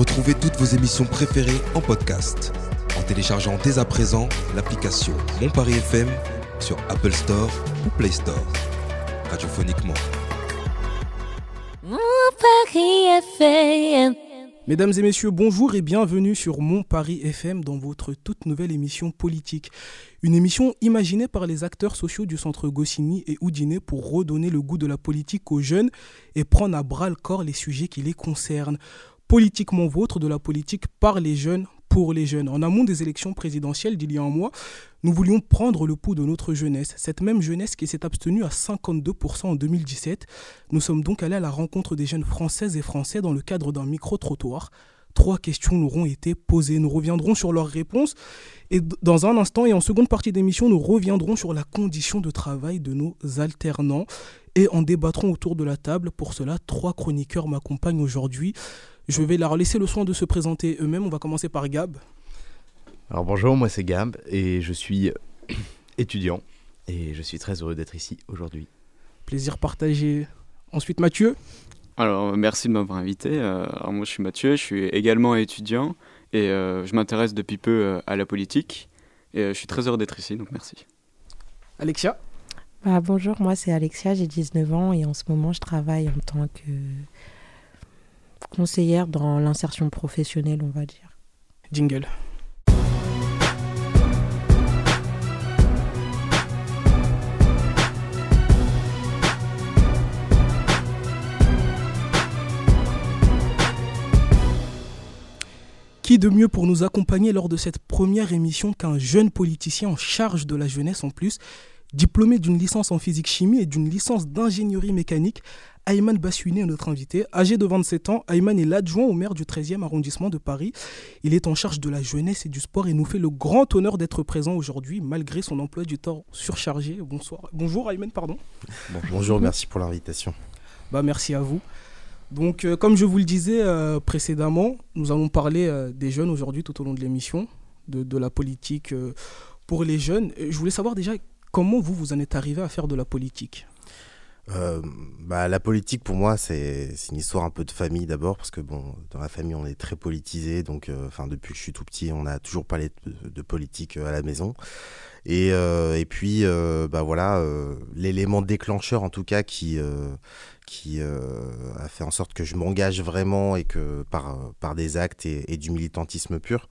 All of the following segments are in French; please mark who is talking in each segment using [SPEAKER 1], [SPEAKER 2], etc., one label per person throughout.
[SPEAKER 1] Retrouvez toutes vos émissions préférées en podcast en téléchargeant dès à présent l'application Mon Paris FM sur Apple Store ou Play Store. Radiophoniquement.
[SPEAKER 2] Mon Paris FM.
[SPEAKER 3] Mesdames et messieurs, bonjour et bienvenue sur Mon Paris FM dans votre toute nouvelle émission politique. Une émission imaginée par les acteurs sociaux du centre Goscinny et Houdinet pour redonner le goût de la politique aux jeunes et prendre à bras le corps les sujets qui les concernent. Politiquement vôtre, de la politique par les jeunes, pour les jeunes. En amont des élections présidentielles d'il y a un mois, nous voulions prendre le pouls de notre jeunesse, cette même jeunesse qui s'est abstenue à 52% en 2017. Nous sommes donc allés à la rencontre des jeunes françaises et français dans le cadre d'un micro-trottoir. Trois questions nous auront été posées. Nous reviendrons sur leurs réponses et dans un instant et en seconde partie d'émission, nous reviendrons sur la condition de travail de nos alternants et en débattrons autour de la table. Pour cela, trois chroniqueurs m'accompagnent aujourd'hui. Je vais leur laisser le soin de se présenter eux-mêmes. On va commencer par Gab.
[SPEAKER 4] Alors bonjour, moi c'est Gab et je suis étudiant et je suis très heureux d'être ici aujourd'hui.
[SPEAKER 3] Plaisir partagé. Ensuite Mathieu.
[SPEAKER 5] Alors merci de m'avoir invité. Euh, alors moi je suis Mathieu, je suis également étudiant et euh, je m'intéresse depuis peu euh, à la politique et je suis très heureux d'être ici, donc merci.
[SPEAKER 3] Alexia.
[SPEAKER 6] Bah, bonjour, moi c'est Alexia, j'ai 19 ans et en ce moment je travaille en tant que conseillère dans l'insertion professionnelle, on va dire.
[SPEAKER 3] Jingle. Qui de mieux pour nous accompagner lors de cette première émission qu'un jeune politicien en charge de la jeunesse en plus, diplômé d'une licence en physique-chimie et d'une licence d'ingénierie mécanique, Ayman Bassouini est notre invité. Âgé de 27 ans, Ayman est l'adjoint au maire du 13e arrondissement de Paris. Il est en charge de la jeunesse et du sport et nous fait le grand honneur d'être présent aujourd'hui malgré son emploi du temps surchargé. Bonsoir. Bonjour Ayman, pardon.
[SPEAKER 7] bonjour, merci pour l'invitation.
[SPEAKER 3] Bah, merci à vous. Donc, euh, comme je vous le disais euh, précédemment, nous allons parler euh, des jeunes aujourd'hui tout au long de l'émission, de, de, la politique pour les jeunes. Je voulais savoir déjà comment vous, vous en êtes arrivé à faire de la politique
[SPEAKER 7] euh, bah, la politique pour moi c'est une histoire un peu de famille d'abord parce que bon dans la famille on est très politisé donc euh, enfin depuis que je suis tout petit on a toujours parlé de, de politique euh, à la maison. Et, et puis bah voilà l'élément déclencheur en tout cas qui qui a fait en sorte que je m'engage vraiment et que par par des actes et du militantisme pur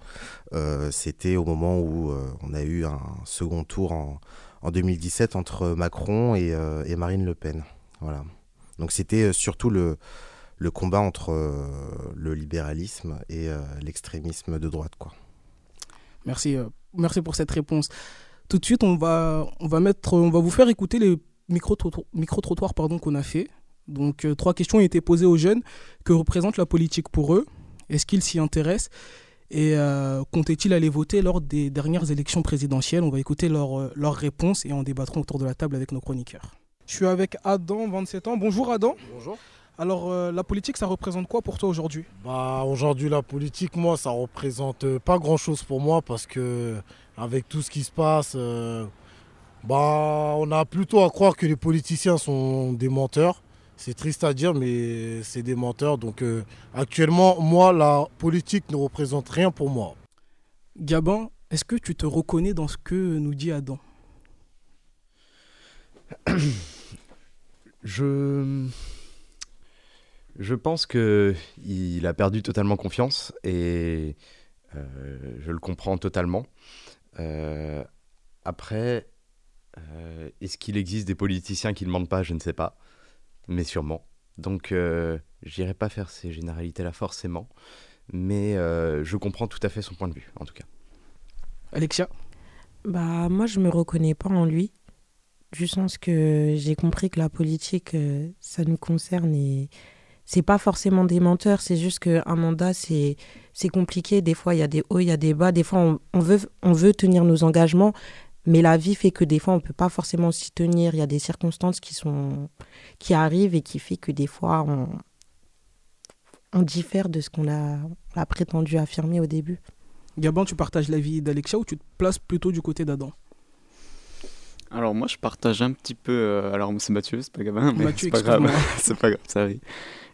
[SPEAKER 7] c'était au moment où on a eu un second tour en en 2017 entre Macron et, euh, et Marine Le Pen. Voilà. Donc c'était euh, surtout le, combat entre euh, le libéralisme et l'extrémisme de droite. Quoi.
[SPEAKER 3] Merci, merci pour cette réponse. Tout de suite, on va, on va, mettre, on va vous faire écouter les micro-trottoirs pardon, qu'on a fait. Donc, trois questions ont été posées aux jeunes. Que représente la politique pour eux? Est-ce qu'ils s'y intéressent? Et euh, comptait-il aller voter lors des dernières élections présidentielles? On va écouter leurs euh, leur réponses et en débattrons autour de la table avec nos chroniqueurs. Je suis avec Adam, 27 ans. Bonjour Adam.
[SPEAKER 8] Bonjour.
[SPEAKER 3] Alors euh, la politique, ça représente quoi pour toi aujourd'hui?
[SPEAKER 8] Bah aujourd'hui la politique, moi, ça représente euh, pas grand-chose pour moi parce que avec tout ce qui se passe, euh, bah on a plutôt à croire que les politiciens sont des menteurs. C'est triste à dire, mais c'est des menteurs. Donc euh, actuellement, moi, la politique ne représente rien pour moi.
[SPEAKER 3] Gabin, est-ce que tu te reconnais dans ce que nous dit Adam?
[SPEAKER 4] Je. Je pense que il a perdu totalement confiance et euh, je le comprends totalement. Euh, après, euh, est-ce qu'il existe des politiciens qui ne mentent pas? Je ne sais pas, mais sûrement. Donc, euh, j'irai pas faire ces généralités-là forcément, mais euh, je comprends tout à fait son point de vue, en tout cas.
[SPEAKER 3] Alexia?
[SPEAKER 6] Bah moi je me reconnais pas en lui, du sens que j'ai compris que la politique euh, ça nous concerne et c'est pas forcément des menteurs, c'est juste qu'un mandat c'est c'est compliqué, des fois il y a des hauts, il y a des bas, des fois on, on veut on veut tenir nos engagements, mais la vie fait que des fois on peut pas forcément s'y tenir, il y a des circonstances qui sont qui arrivent et qui fait que des fois on on diffère de ce qu'on a, prétendu affirmer au début.
[SPEAKER 3] Gabin, tu partages l'avis d'Alexia ou tu te places plutôt du côté d'Adam?
[SPEAKER 5] Alors moi je partage un petit peu. euh, alors c'est Mathieu, c'est pas Gabin, mais
[SPEAKER 3] Mathieu,
[SPEAKER 5] c'est pas grave.
[SPEAKER 3] excuse-moi.
[SPEAKER 5] c'est pas grave, ça arrive.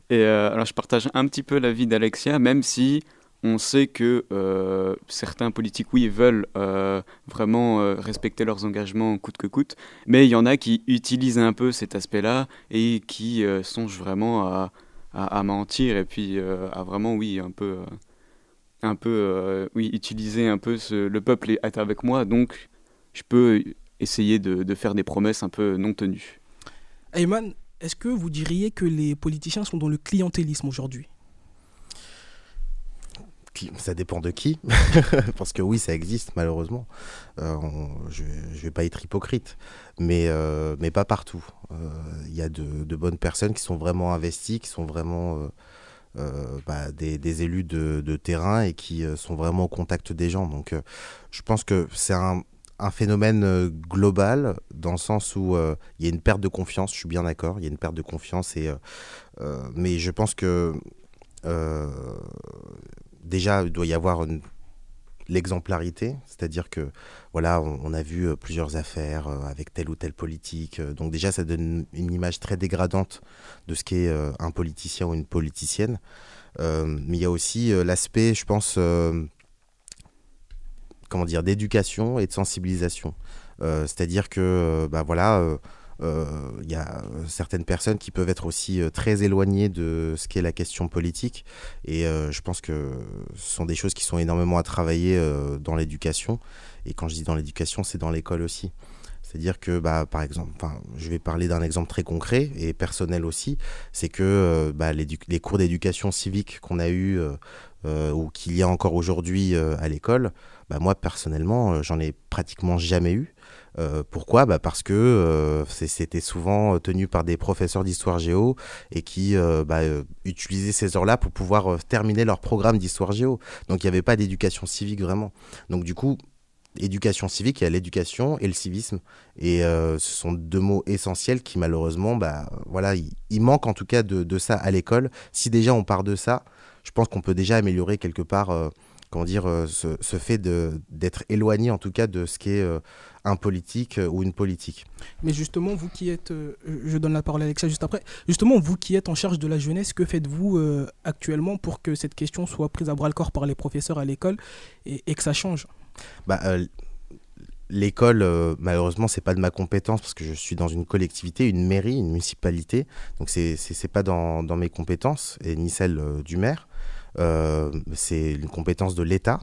[SPEAKER 5] Et euh, alors, je partage un petit peu l'avis d'Alexia, même si on sait que euh, certains politiques, oui, veulent euh, vraiment euh, respecter leurs engagements coûte que coûte, mais il y en a qui utilisent un peu cet aspect-là et qui songent vraiment à, à- mentir et puis à vraiment, oui, un peu, un peu, oui, utiliser un peu ce- le peuple est avec moi, donc je peux essayer de, de faire des promesses un peu non tenues.
[SPEAKER 3] Ayman, est-ce que vous diriez que les politiciens sont dans le clientélisme aujourd'hui?
[SPEAKER 7] Ça dépend de qui, parce que oui, ça existe malheureusement. Euh, je ne vais pas être hypocrite, mais, euh, mais pas partout. Euh, Il y a de, bonnes personnes qui sont vraiment investies, qui sont vraiment bah, des, élus de, terrain et qui sont vraiment au contact des gens. Donc je pense que c'est un, un phénomène global dans le sens où il y a une perte de confiance, je suis bien d'accord, il y a une perte de confiance, et, mais je pense que... déjà, il doit y avoir l'exemplarité, c'est-à-dire que voilà, on, a vu euh, plusieurs affaires euh, avec tel ou tel politique, euh, donc déjà ça donne une image très dégradante de ce qu'est un politicien ou une politicienne. Mais il y a aussi l'aspect, je pense, comment dire, d'éducation et de sensibilisation. C'est-à-dire que, bah voilà. Euh, Il y a euh, certaines personnes qui peuvent être aussi euh, très éloignées de ce qu'est la question politique et je pense que ce sont des choses qui sont énormément à travailler dans l'éducation. Et quand je dis dans l'éducation, c'est dans l'école aussi. C'est-à-dire que, bah, par exemple, je vais parler d'un exemple très concret et personnel aussi, c'est que bah, les cours d'éducation civique qu'on a eu euh, ou qu'il y a encore aujourd'hui à l'école, bah, moi personnellement, j'en ai pratiquement jamais eu. Euh, pourquoi? Bah Parce que euh, c'était souvent tenu par des professeurs d'histoire géo et qui euh, bah, euh, utilisaient ces heures-là pour pouvoir euh, terminer leur programme d'histoire géo. Donc il n'y avait pas d'éducation civique vraiment. Donc du coup, éducation civique, il y a l'éducation et le civisme. Et euh, ce sont deux mots essentiels qui malheureusement, bah, voilà, il, manque en tout cas de, ça à l'école. Si déjà on part de ça, je pense qu'on peut déjà améliorer quelque part, euh, comment dire, euh, ce, ce fait d'être éloigné en tout cas de ce qu'est euh, un politique euh, ou une politique.
[SPEAKER 3] Mais justement, vous qui êtes, euh, je donne la parole à Alexa juste après, justement, vous qui êtes en charge de la jeunesse, que faites-vous euh, actuellement pour que cette question soit prise à bras le corps par les professeurs à l'école et, et que ça change?
[SPEAKER 7] Bah, L'école, euh, malheureusement, c'est pas de ma compétence parce que je suis dans une collectivité, une mairie, une municipalité. Donc, c'est c'est pas dans, dans mes compétences et ni celle euh, du maire. Euh, c'est une compétence de l'État.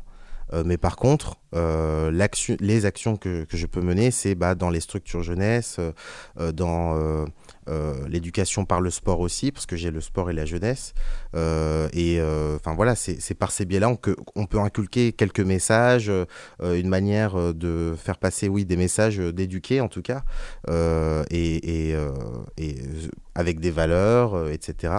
[SPEAKER 7] Euh, mais par contre, euh, les actions que, je peux mener, c'est bah, dans les structures jeunesse, euh, dans l'éducation par le sport aussi, parce que j'ai le sport et la jeunesse. Et enfin voilà, c'est par ces biais-là qu'on on peut inculquer quelques messages, une manière de faire passer, oui, des messages, d'éduquer en tout cas, et, avec des valeurs, etc.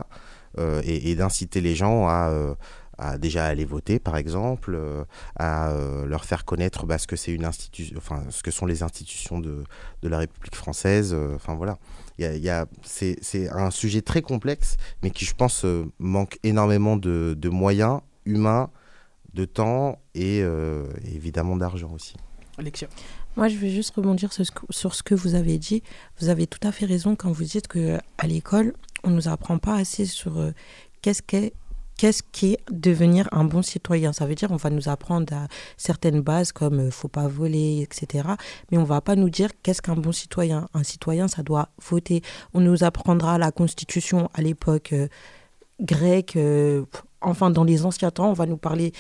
[SPEAKER 7] et d'inciter les gens à, à déjà aller voter, par exemple, euh, à euh, leur faire connaître bah, ce que c'est une institution, enfin ce que sont les institutions de, de la République française. euh, Enfin voilà, il y a, il y a- c'est c'est un sujet très complexe, mais qui je pense euh, manque énormément de, de moyens humains, de temps et, euh, évidemment d'argent aussi.
[SPEAKER 3] Alexia
[SPEAKER 6] Moi, je vais juste rebondir sur ce, que, sur ce que vous avez dit. Vous avez tout à fait raison quand vous dites que à l'école, on nous apprend pas assez sur euh, qu'est-ce qu'est qu'est-ce qu'est devenir un bon citoyen. Ça veut dire on va nous apprendre à certaines bases comme euh, faut pas voler, etc. Mais on va pas nous dire qu'est-ce qu'un bon citoyen. Un citoyen, ça doit voter. On nous apprendra la Constitution à l'époque euh, grecque. euh, enfin, dans les anciens temps, on va nous parler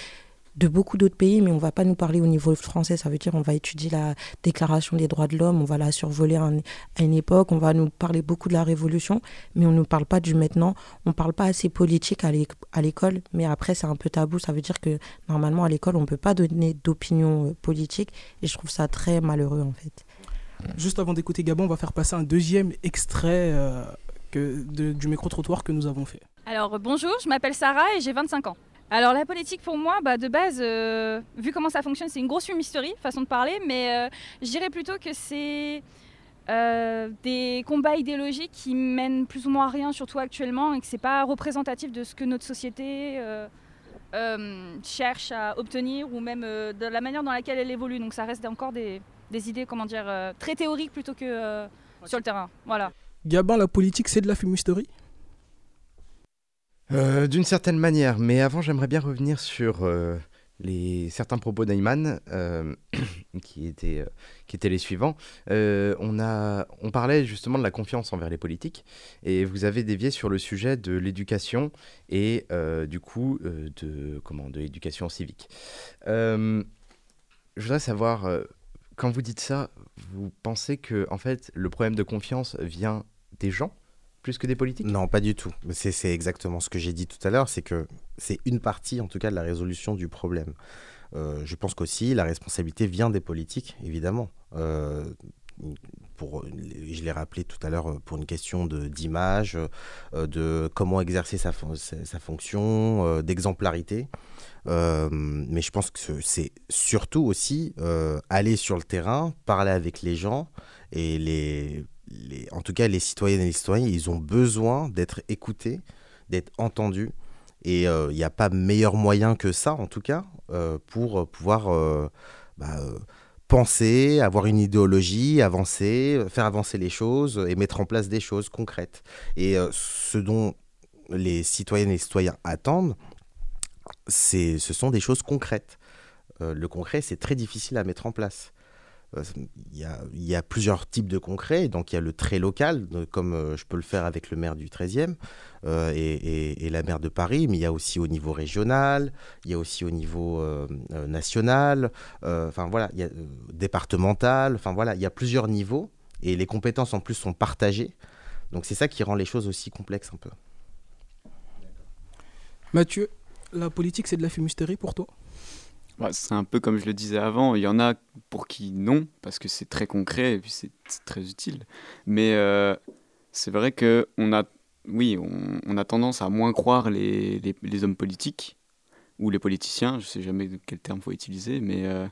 [SPEAKER 6] de beaucoup d'autres pays, mais on va pas nous parler au niveau français. Ça veut dire on va étudier la Déclaration des droits de l'homme, on va la survoler à, un- à une époque, on va nous parler beaucoup de la Révolution, mais on ne nous parle pas du maintenant. On ne parle pas assez politique à l'é- à l'école, mais après c'est un peu tabou. Ça veut dire que normalement à l'école on ne peut pas donner d'opinion euh, politique, et je trouve ça très malheureux en fait.
[SPEAKER 3] Juste avant d'écouter Gabon, on va faire passer un deuxième extrait euh, que, de- du micro-trottoir que nous avons fait.
[SPEAKER 9] Alors bonjour, je m'appelle Sarah et j'ai 25 ans. Alors la politique pour moi, bah, de base, euh, vu comment ça fonctionne, c'est une grosse fumisterie, façon de parler, mais euh, je dirais plutôt que c'est euh, des combats idéologiques qui mènent plus ou moins à rien, surtout actuellement, et que c'est pas représentatif de ce que notre société euh, cherche à obtenir ou même de la manière dans laquelle elle évolue. Donc ça reste encore des, des idées, comment dire, très théoriques plutôt que sur le terrain. Voilà.
[SPEAKER 3] Gabin, la politique, c'est de la fumisterie
[SPEAKER 9] Euh, bah, euh, je dirais plutôt que c'est un, un
[SPEAKER 4] Euh, D'une certaine manière, mais avant j'aimerais bien revenir sur euh, certains propos d'Ayman euh, qui, étaient, les suivants. On, a, on parlait justement de la confiance envers les politiques et vous avez dévié sur le sujet de l'éducation et du coup de, comment, de l'éducation civique. Je voudrais savoir, quand vous dites ça, vous pensez que en fait le problème de confiance vient des gens plus que des politiques?
[SPEAKER 7] Non, pas du tout. C'est exactement ce que j'ai dit tout à l'heure, c'est que c'est une partie, en tout cas, de la résolution du problème. Euh, je pense qu'aussi, la responsabilité vient des politiques, évidemment. Euh, pour, je l'ai rappelé tout à l'heure, euh, pour une question d'image, de comment exercer sa, fon- sa, sa fonction, d'exemplarité. Mais je pense que ce- c'est surtout aussi aller sur le terrain, parler avec les gens et les, en tout cas les citoyennes et les citoyens, ils ont besoin d'être écoutés, d'être entendus. Et euh, il n'y a pas meilleur moyen que ça, en tout cas, euh, pour pouvoir euh, bah, euh, penser, avoir une idéologie, avancer, faire avancer les choses et mettre en place des choses concrètes. Et ce dont les citoyennes et les citoyens attendent, ce sont des choses concrètes. Le concret, c'est très difficile à mettre en place. Il y, a, plusieurs types de concrets. Donc, il y a le très local, comme euh, je peux le faire avec le maire du 13e euh, et, la maire de Paris, mais il y a aussi au niveau régional, il y a aussi au niveau euh, national, enfin voilà, départemental, enfin voilà, il y a plusieurs niveaux et les compétences en plus sont partagées. Donc, c'est ça qui rend les choses aussi complexes un peu.
[SPEAKER 3] Mathieu, la politique, c'est de la fumisterie pour toi?
[SPEAKER 5] C'est un peu comme je le disais avant, il y en a pour qui non, parce que c'est très concret et puis c'est très utile. Mais euh, c'est vrai que on a, oui, on, a tendance à moins croire les, hommes politiques ou les politiciens, je sais jamais quel terme faut utiliser, mais euh,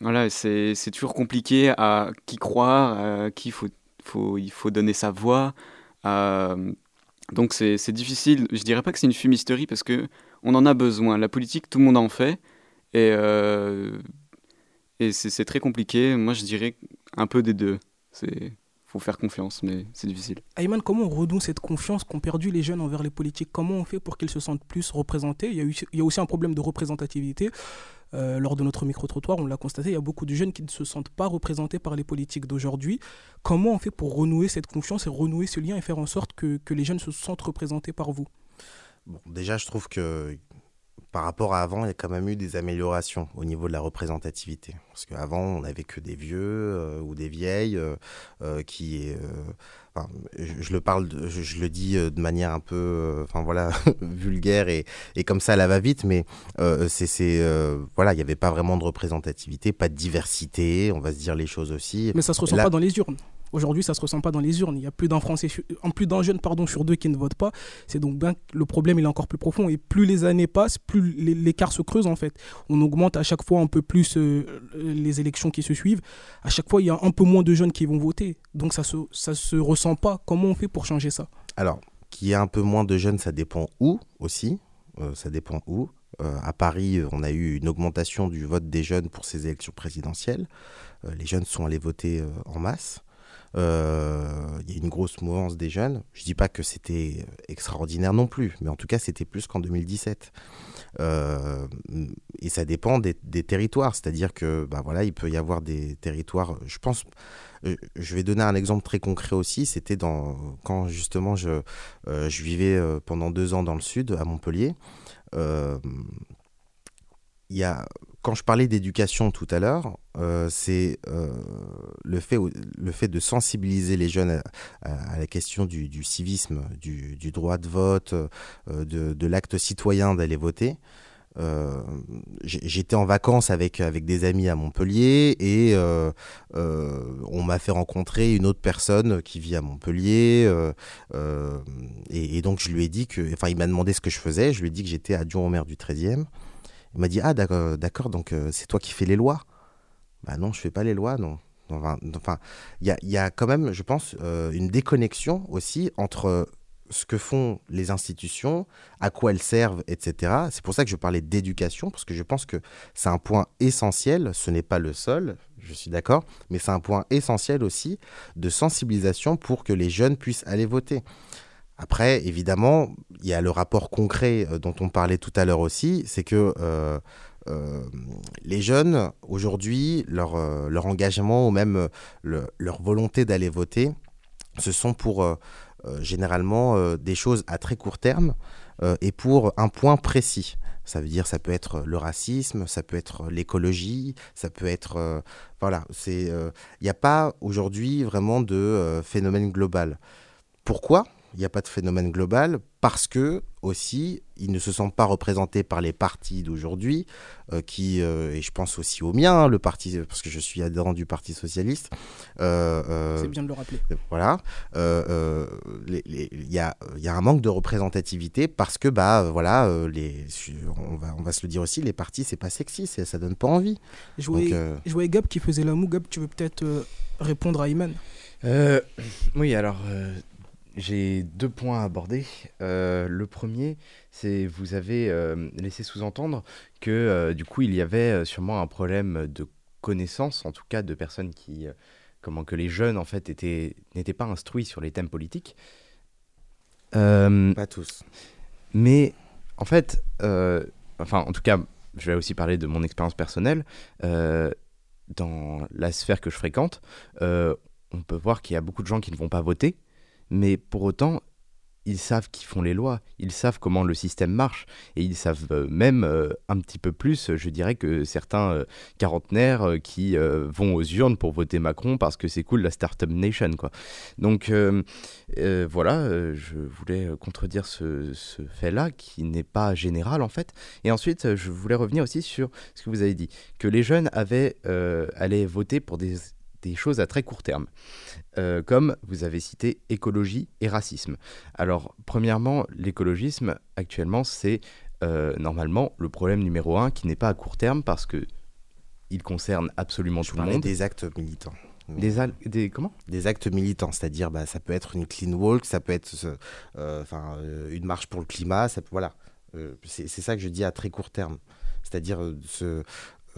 [SPEAKER 5] voilà, c'est toujours compliqué à qui croire, à qui il faut donner sa voix. donc c'est difficile, je dirais pas que c'est une fumisterie parce que on en a besoin. La politique, tout le monde en fait. Et, euh, et c'est c'est très compliqué. Moi, je dirais un peu des deux. C'est faut faire confiance, mais c'est difficile.
[SPEAKER 3] Ayman, comment on renoue cette confiance qu'ont perdu les jeunes envers les politiques? Comment on fait pour qu'ils se sentent plus représentés? Il y, a eu- il y a aussi un problème de représentativité. Euh, lors de notre micro-trottoir, on l'a constaté, il y a beaucoup de jeunes qui ne se sentent pas représentés par les politiques d'aujourd'hui. Comment on fait pour renouer cette confiance et renouer ce lien et faire en sorte que, que les jeunes se sentent représentés par vous?
[SPEAKER 7] Bon, déjà, je trouve que par rapport à avant, il y a quand même eu des améliorations au niveau de la représentativité. Parce qu'avant, on n'avait que des vieux euh, ou des vieilles euh, euh, qui. euh, enfin, je, je le parle, de- je, je le dis de manière un peu, enfin voilà, vulgaire et, et comme ça, la va vite, mais c'est, c'est, voilà, il n'y avait pas vraiment de représentativité, pas de diversité, on va se dire les choses aussi.
[SPEAKER 3] Mais ça se ressent
[SPEAKER 7] Là-
[SPEAKER 3] pas dans les urnes. Aujourd'hui, ça se ressent pas dans les urnes. Il y a plus d'un Français, en plus d'un jeune pardon sur deux qui ne vote pas. C'est donc bien que le problème il est encore plus profond. Et plus les années passent, plus l'écart se creuse en fait. On augmente à chaque fois un peu plus euh, les élections qui se suivent. À chaque fois, il y a un peu moins de jeunes qui vont voter. Donc ça se ça se ressent pas. Comment on fait pour changer ça?
[SPEAKER 7] Alors, qu'il y ait un peu moins de jeunes, ça dépend où aussi. Euh, ça dépend où. Euh, à Paris, on a eu une augmentation du vote des jeunes pour ces élections présidentielles. Les jeunes sont allés voter en masse. Euh, Il y a une grosse mouvance des jeunes. Je dis pas que c'était extraordinaire non plus, mais en tout cas, c'était plus qu'en 2017. Euh, et ça dépend des, territoires, c'est-à-dire que bah voilà, il peut y avoir des territoires. Je pense, euh, je vais donner un exemple très concret aussi. C'était dans quand justement je je vivais pendant deux ans dans le sud, à Montpellier. Il y a, quand je parlais d'éducation tout à l'heure, euh, c'est euh, le, fait, le fait de sensibiliser les jeunes à, la question du, civisme, du, droit de vote, euh, de, l'acte citoyen d'aller voter. J'étais en vacances avec, avec des amis à Montpellier et on m'a fait rencontrer une autre personne qui vit à Montpellier. et, et donc je lui ai dit que, enfin il m'a demandé ce que je faisais, je lui ai dit que j'étais adjoint au maire du 13e. Il m'a dit, ah d'accord, d'accord, donc euh, c'est toi qui fais les lois Bah non, je fais pas les lois, non. Enfin, il y y a quand même, je pense, euh, une déconnexion aussi entre ce que font les institutions, à quoi elles servent, etc. C'est pour ça que je parlais d'éducation, parce que je pense que c'est un point essentiel, ce n'est pas le seul, je suis d'accord, mais c'est un point essentiel aussi de sensibilisation pour que les jeunes puissent aller voter. Après, évidemment, il y a le rapport concret euh, dont on parlait tout à l'heure aussi, c'est que euh, euh, les jeunes, aujourd'hui, leur, engagement ou même le- leur volonté d'aller voter, ce sont pour généralement des choses à très court terme et pour un point précis. Ça veut dire, ça peut être le racisme, ça peut être l'écologie, ça peut être, voilà, il n'y a pas aujourd'hui vraiment de phénomène global. Pourquoi? Il n'y a pas de phénomène global Parce que aussi, ils ne se sentent pas représentés par les partis d'aujourd'hui, euh, qui, euh, et je pense aussi au mien, hein, le parti, parce que je suis adhérent du Parti socialiste. euh, euh,
[SPEAKER 3] C'est bien de le rappeler.
[SPEAKER 7] voilà, Euh, euh, il y, a, il y a un manque de représentativité parce que bah voilà, les, on va on va se le dire aussi, les partis c'est pas sexy, c'est- ça donne pas envie.
[SPEAKER 3] Je voyais,
[SPEAKER 7] Donc, euh,
[SPEAKER 3] je voyais Gab qui faisait la moue. Gab, tu veux peut-être euh, répondre à Iman?
[SPEAKER 4] Euh, oui, alors euh, j'ai deux points à aborder. Euh, le premier, c'est vous avez euh, laissé sous-entendre que euh, du coup il y avait sûrement un problème de connaissance, en tout cas de personnes qui, comment que les jeunes en fait étaient n'étaient pas instruits sur les thèmes politiques.
[SPEAKER 7] Pas tous.
[SPEAKER 4] mais en fait, enfin en tout cas, je vais aussi parler de mon expérience personnelle. Dans la sphère que je fréquente, on peut voir qu'il y a beaucoup de gens qui ne vont pas voter, mais pour autant, ils savent qui font les lois, ils savent comment le système marche, et ils savent euh, même euh, un petit peu plus, je dirais, que certains euh, quarantenaires euh, qui vont aux urnes pour voter Macron parce que c'est cool la Startup Nation, quoi. Donc voilà, je voulais contredire ce, ce fait-là, qui n'est pas général en fait. Et ensuite, je voulais revenir aussi sur ce que vous avez dit, que les jeunes avaient, allaient voter pour des, des choses à très court terme, Euh, comme vous avez cité écologie et racisme. Alors, premièrement, l'écologisme, actuellement, c'est euh, normalement le problème numéro un qui n'est pas à court terme parce que il concerne absolument
[SPEAKER 7] Je
[SPEAKER 4] tout le monde.
[SPEAKER 7] des actes militants.
[SPEAKER 4] Des, al- des comment?
[SPEAKER 7] Des actes militants, c'est-à-dire bah, ça peut être une clean walk, ça peut être ce- euh, euh, une marche pour le climat, ça peut- voilà. Euh, c'est c'est ça que je dis à très court terme. C'est-à-dire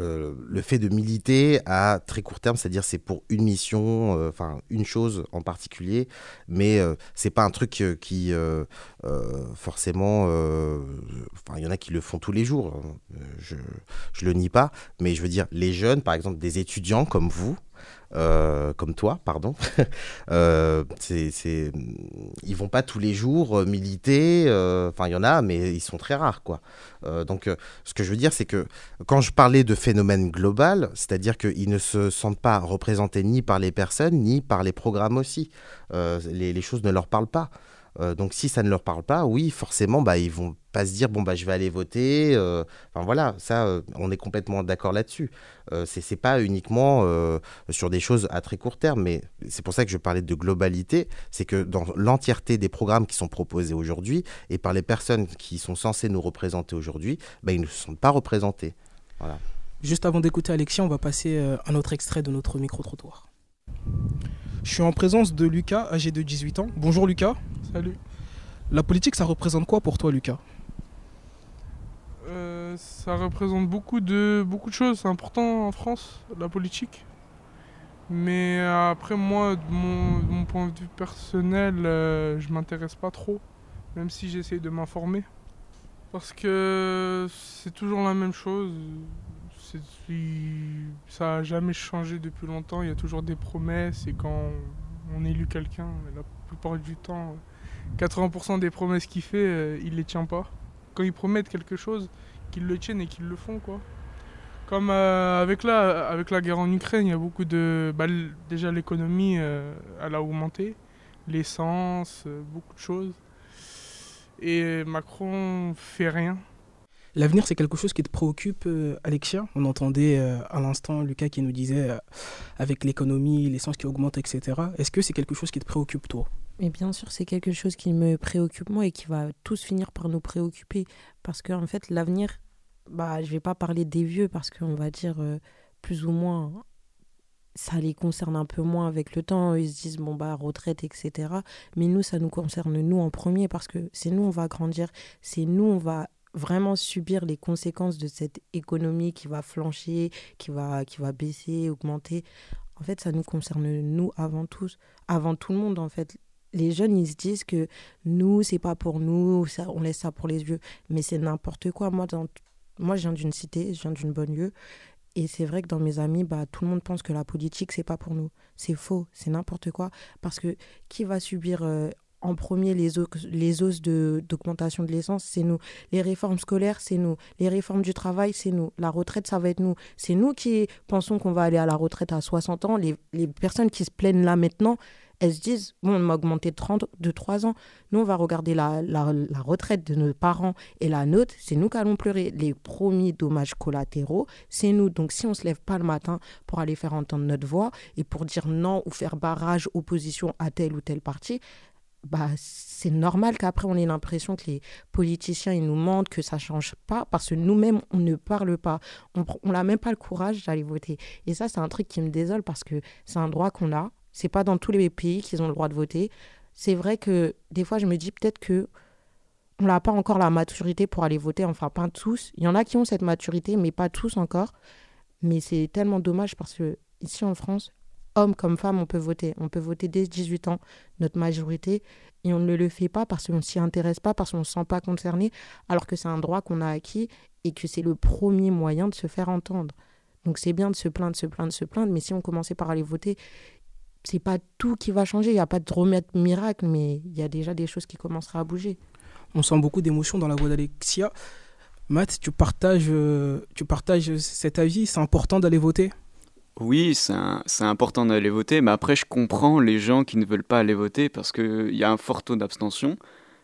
[SPEAKER 7] euh, le fait de militer à très court terme, c'est-à dire c'est pour une mission, euh, enfin une chose en particulier, mais euh, c'est pas un truc euh, qui forcément, il y en a qui le font tous les jours, hein. Je je le nie pas, mais je veux dire les jeunes, par exemple des étudiants comme vous, euh, comme toi, pardon, euh, c'est, c'est, ils vont pas tous les jours euh, militer. euh, Enfin, il y en a, mais ils sont très rares, quoi. Donc, ce que je veux dire, c'est que quand je parlais de phénomène global, c'est-à-dire qu'ils ne se sentent pas représentés ni par les personnes, ni par les programmes aussi. Les, les choses ne leur parlent pas. Donc, si ça ne leur parle pas, oui, forcément, bah, ils vont pas se dire bon bah je vais aller voter. euh, Enfin voilà, ça, euh, on est complètement d'accord là-dessus. Euh, c'est c'est pas uniquement euh, sur des choses à très court terme, mais c'est pour ça que je parlais de globalité. C'est que dans l'entièreté des programmes qui sont proposés aujourd'hui et par les personnes qui sont censées nous représenter aujourd'hui, bah, ils ne se sentent pas représentés. Voilà.
[SPEAKER 3] Juste avant d'écouter Alexia, on va passer un autre extrait de notre micro-trottoir. Je suis en présence de Lucas, âgé de 18 ans. Bonjour Lucas.
[SPEAKER 10] Salut.
[SPEAKER 3] La politique, ça représente quoi pour toi, Lucas?
[SPEAKER 10] Euh, ça représente beaucoup de, beaucoup de choses. C'est important en France, la politique. Mais après, moi, de mon, point de vue personnel, euh, je m'intéresse pas trop. Même si j'essaie de m'informer. Parce que c'est toujours la même chose. Ça a jamais changé depuis longtemps. Il y a toujours des promesses. Et quand on élu quelqu'un, la plupart du temps, 80% des promesses qu'il fait, euh, il les tient pas. Quand ils promettent quelque chose, qu'ils le tiennent et qu'ils le font, quoi. Comme euh, avec, la, avec la guerre en Ukraine, il y a beaucoup de... bah, déjà, l'économie, euh, elle a augmenté. L'essence, euh, beaucoup de choses. Et Macron fait rien.
[SPEAKER 3] L'avenir, c'est quelque chose qui te préoccupe, Alexia? On entendait à l'instant Lucas qui nous disait, avec l'économie, l'essence qui augmente, etc. Est-ce que c'est quelque chose qui te préoccupe, toi?
[SPEAKER 6] Mais bien sûr, c'est quelque chose qui me préoccupe moi et qui va tous finir par nous préoccuper. Parce qu'en en fait, l'avenir, bah, je vais pas parler des vieux parce qu'on va dire euh, plus ou moins, ça les concerne un peu moins avec le temps. Ils se disent, bon, bah, retraite, etc. Mais nous, ça nous concerne, nous, en premier, parce que c'est nous, on va grandir. C'est nous, on va vraiment subir les conséquences de cette économie qui va flancher, qui va, qui va baisser, augmenter. En fait, ça nous concerne, nous, avant tous, avant tout le monde, en fait les jeunes, ils se disent que nous, c'est pas pour nous, ça, on laisse ça pour les vieux. Mais c'est n'importe quoi. Moi, moi, je viens d'une cité, je viens d'une bonne lieu. Et c'est vrai que dans mes amis, bah, tout le monde pense que la politique, c'est pas pour nous. C'est faux, c'est n'importe quoi. Parce que qui va subir euh, en premier les, les hausses d'augmentation de, l'essence? C'est nous. Les réformes scolaires, c'est nous. Les réformes du travail, c'est nous. La retraite, ça va être nous. C'est nous qui pensons qu'on va aller à la retraite à 60 ans. Les, les personnes qui se plaignent là maintenant, elles se disent, bon, on m'a augmenté de, 30, de 3 ans. Nous, on va regarder la, la, la retraite de nos parents et la nôtre. C'est nous qui allons pleurer. Les premiers dommages collatéraux, c'est nous. Donc, si on se lève pas le matin pour aller faire entendre notre voix et pour dire non ou faire barrage, opposition à tel ou tel parti, bah, c'est normal qu'après on ait l'impression que les politiciens ils nous mentent, que ça change pas, parce que nous-mêmes on ne parle pas, on n'a même pas le courage d'aller voter. Et ça c'est un truc qui me désole parce que c'est un droit qu'on a, c'est pas dans tous les pays qu'ils ont le droit de voter. C'est vrai que des fois, je me dis peut-être que on n'a pas encore la maturité pour aller voter. Enfin, pas tous. Il y en a qui ont cette maturité, mais pas tous encore. Mais c'est tellement dommage parce que ici en France, hommes comme femmes, on peut voter. On peut voter dès 18 ans, notre majorité, et on ne le fait pas parce qu'on ne s'y intéresse pas, parce qu'on ne se sent pas concerné, alors que c'est un droit qu'on a acquis et que c'est le premier moyen de se faire entendre. Donc c'est bien de se plaindre, se plaindre, se plaindre, mais si on commençait par aller voter, c'est pas tout qui va changer. Il n'y a pas de remède miracle, mais il y a déjà des choses qui commenceront à bouger.
[SPEAKER 3] On sent beaucoup d'émotion dans la voix d'Alexia. Matt, tu partages, euh, tu partages cet avis C'est important d'aller voter?
[SPEAKER 5] Oui, c'est important d'aller voter, mais après, je comprends les gens qui ne veulent pas aller voter parce qu'il y a un fort taux d'abstention.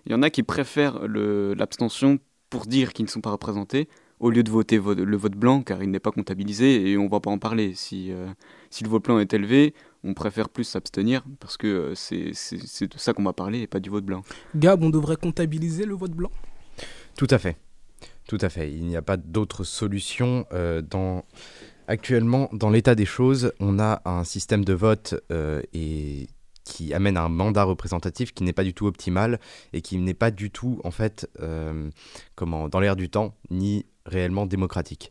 [SPEAKER 5] Il y en a qui préfèrent l'abstention pour dire qu'ils ne sont pas représentés au lieu de voter le vote blanc car il n'est pas comptabilisé et on ne va pas en parler. Si, euh, si le vote blanc est élevé, on préfère plus s'abstenir parce que euh, c'est de ça qu'on va parler et pas du vote blanc.
[SPEAKER 3] Gab, on devrait comptabiliser le vote blanc
[SPEAKER 4] Tout à fait. Tout à fait. Il n'y a pas d'autre solution. Euh, dans... Actuellement, dans l'état des choses, on a un système de vote euh, et qui amène à un mandat représentatif qui n'est pas du tout optimal et qui n'est pas du tout, en fait, comment, dans l'air du temps, ni réellement démocratique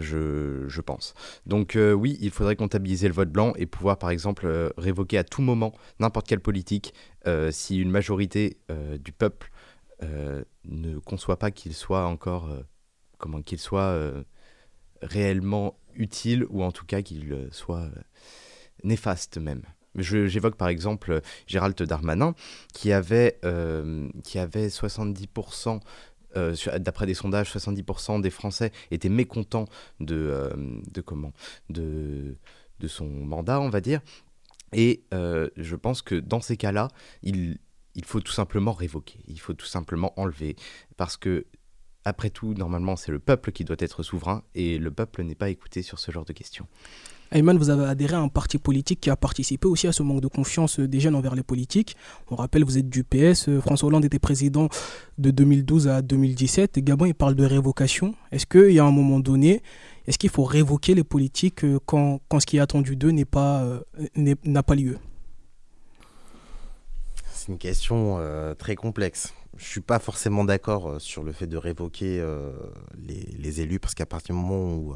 [SPEAKER 4] je, pense. Donc euh, oui, il faudrait comptabiliser le vote blanc et pouvoir par exemple euh, révoquer à tout moment n'importe quelle politique euh, si une majorité du peuple ne conçoit pas qu'il soit encore, comment qu'il soit réellement utile ou en tout cas qu'il soit néfaste même. J'évoque par exemple Gérald Darmanin qui avait, qui avait 70% euh, d'après des sondages, 70% des Français étaient mécontents de, euh, comment de son mandat, on va dire. Et euh, je pense que dans ces cas-là, il, il faut tout simplement révoquer, il faut tout simplement enlever, parce que après tout, normalement, c'est le peuple qui doit être souverain, et le peuple n'est pas écouté sur ce genre de questions.
[SPEAKER 3] Ayman, vous avez adhéré à un parti politique qui a participé aussi à ce manque de confiance des jeunes envers les politiques. On rappelle, vous êtes du PS. Euh, François Hollande était président de 2012 à 2017. Gabon, il parle de révocation. Est-ce qu'il y a un moment donné, est-ce qu'il faut révoquer les politiques euh, quand, ce qui est attendu d'eux n'a pas, euh, n'a pas lieu?
[SPEAKER 7] C'est une question très complexe. Je suis pas forcément d'accord sur le fait de révoquer les, élus parce qu'à partir du moment où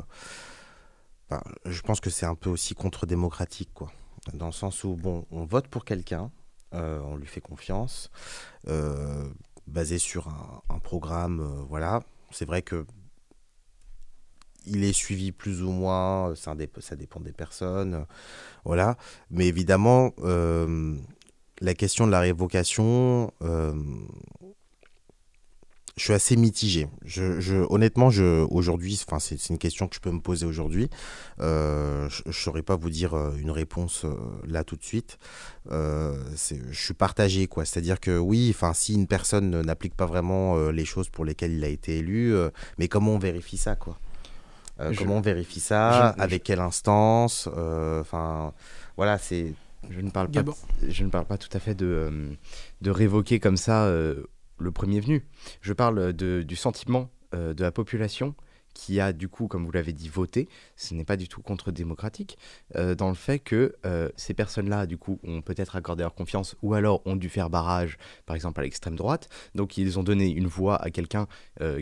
[SPEAKER 7] je pense que c'est un peu aussi contre-démocratique, quoi. Dans le sens où, bon, on vote pour quelqu'un, euh, on lui fait confiance, euh, basé sur un, programme, euh, voilà. C'est vrai que il est suivi plus ou moins, ça, ça dépend des personnes, voilà. Mais évidemment, la question de la révocation, je suis assez mitigé. Je, je honnêtement, je, aujourd'hui, enfin, c'est, une question que je peux me poser aujourd'hui. Euh, je ne saurais pas vous dire euh, une réponse euh, là tout de suite. je suis partagé, quoi. C'est-à-dire que oui, enfin, si une personne n'applique pas vraiment les choses pour lesquelles il a été élu, mais comment on vérifie ça, quoi? Comment on vérifie ça? Avec quelle instance? Enfin, voilà, c'est.
[SPEAKER 4] Je ne parle pas. Je ne parle pas tout à fait de de révoquer comme ça le premier venu. Je parle du sentiment euh, de la population qui a du coup, comme vous l'avez dit, voté, ce n'est pas du tout contre-démocratique, euh, dans le fait que euh, ces personnes-là, du coup, ont peut-être accordé leur confiance ou alors ont dû faire barrage, par exemple, à l'extrême droite. Donc, ils ont donné une voix à quelqu'un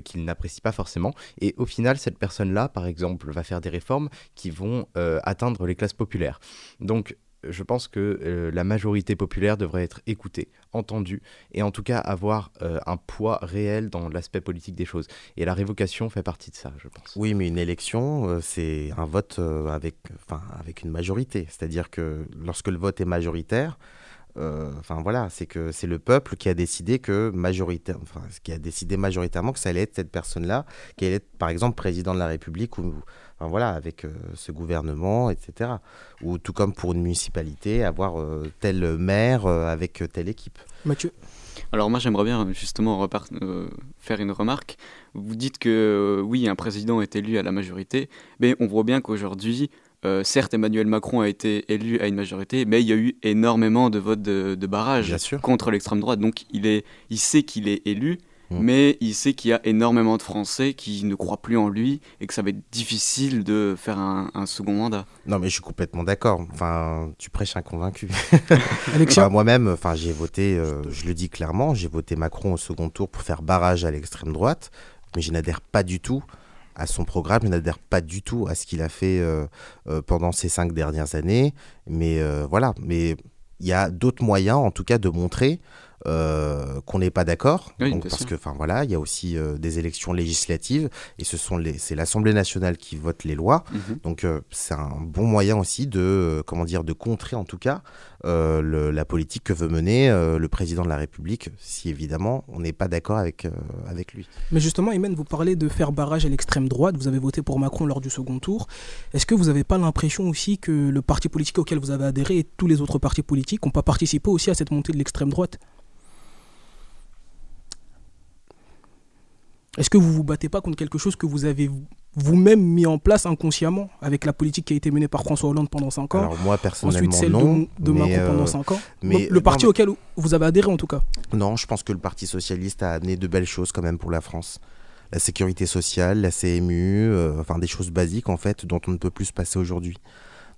[SPEAKER 4] qu'ils n'apprécient pas forcément. Et au final, cette personne-là, par exemple, va faire des réformes qui vont atteindre les classes populaires. Donc, je pense que euh, la majorité populaire devrait être écoutée, entendue, et en tout cas avoir euh, un poids réel dans l'aspect politique des choses. Et la révocation fait partie de ça, je pense.
[SPEAKER 7] Oui, mais une élection, euh, c'est un vote avec, avec une majorité. C'est-à-dire que lorsque le vote est majoritaire, enfin voilà, c'est que c'est le peuple qui a décidé que majoritaire, qui a décidé majoritairement que ça allait être cette personne-là, qui allait être par exemple président de la République ou, enfin voilà, avec euh, ce gouvernement, etc. Ou tout comme pour une municipalité, avoir euh, tel maire euh, avec telle équipe.
[SPEAKER 3] Mathieu
[SPEAKER 5] Alors moi j'aimerais bien justement repart- euh, faire une remarque. Vous dites que euh, oui, un président est élu à la majorité, mais on voit bien qu'aujourd'hui, euh, certes Emmanuel Macron a été élu à une majorité, mais il y a eu énormément de votes de, de barrage contre l'extrême droite. Donc il, est, il sait qu'il est élu,
[SPEAKER 7] Mm.
[SPEAKER 5] mais il sait qu'il y a énormément de Français qui ne croient plus en lui et que ça va être difficile de faire un, un second mandat.
[SPEAKER 7] Non, mais je suis complètement d'accord. Enfin, tu prêches un convaincu. Enfin, Moi-même, enfin, j'ai voté, euh, je le dis clairement, j'ai voté Macron au second tour pour faire barrage à l'extrême droite, mais je n'adhère pas du tout à son programme, je n'adhère pas du tout à ce qu'il a fait euh, euh, pendant ces cinq dernières années. Mais euh, voilà, mais il y a d'autres moyens, en tout cas, de montrer euh, qu'on n'est pas d'accord.
[SPEAKER 5] Oui,
[SPEAKER 7] parce
[SPEAKER 5] sûr.
[SPEAKER 7] que, enfin voilà, il y a aussi euh, des élections législatives et ce sont les, c'est l'Assemblée nationale qui vote les lois.
[SPEAKER 5] Mhm.
[SPEAKER 7] Donc euh, c'est un bon moyen aussi de, comment dire, de contrer en tout cas euh, le- la politique que veut mener euh, le président de la République, si évidemment on n'est pas d'accord avec, euh, avec lui.
[SPEAKER 3] Mais justement, Imen, vous parlez de faire barrage à l'extrême droite. Vous avez voté pour Macron lors du second tour. Est-ce que vous n'avez pas l'impression aussi que le parti politique auquel vous avez adhéré et tous les autres partis politiques n'ont pas participé aussi à cette montée de l'extrême droite? Est-ce que vous vous battez pas contre quelque chose que vous avez vous-même mis en place inconsciemment avec la politique qui a été menée par François Hollande pendant 5 ans
[SPEAKER 7] Alors moi
[SPEAKER 3] Ensuite,
[SPEAKER 7] personnellement
[SPEAKER 3] celle
[SPEAKER 7] non,
[SPEAKER 3] de, de Macron pendant
[SPEAKER 7] euh,
[SPEAKER 3] 5 ans?
[SPEAKER 7] mais-
[SPEAKER 3] le parti
[SPEAKER 7] non,
[SPEAKER 3] auquel vous avez adhéré en tout cas?
[SPEAKER 7] Non, je pense que le Parti socialiste a amené de belles choses quand même pour la France. La sécurité sociale, la CMU, euh, enfin des choses basiques en fait dont on ne peut plus se passer aujourd'hui.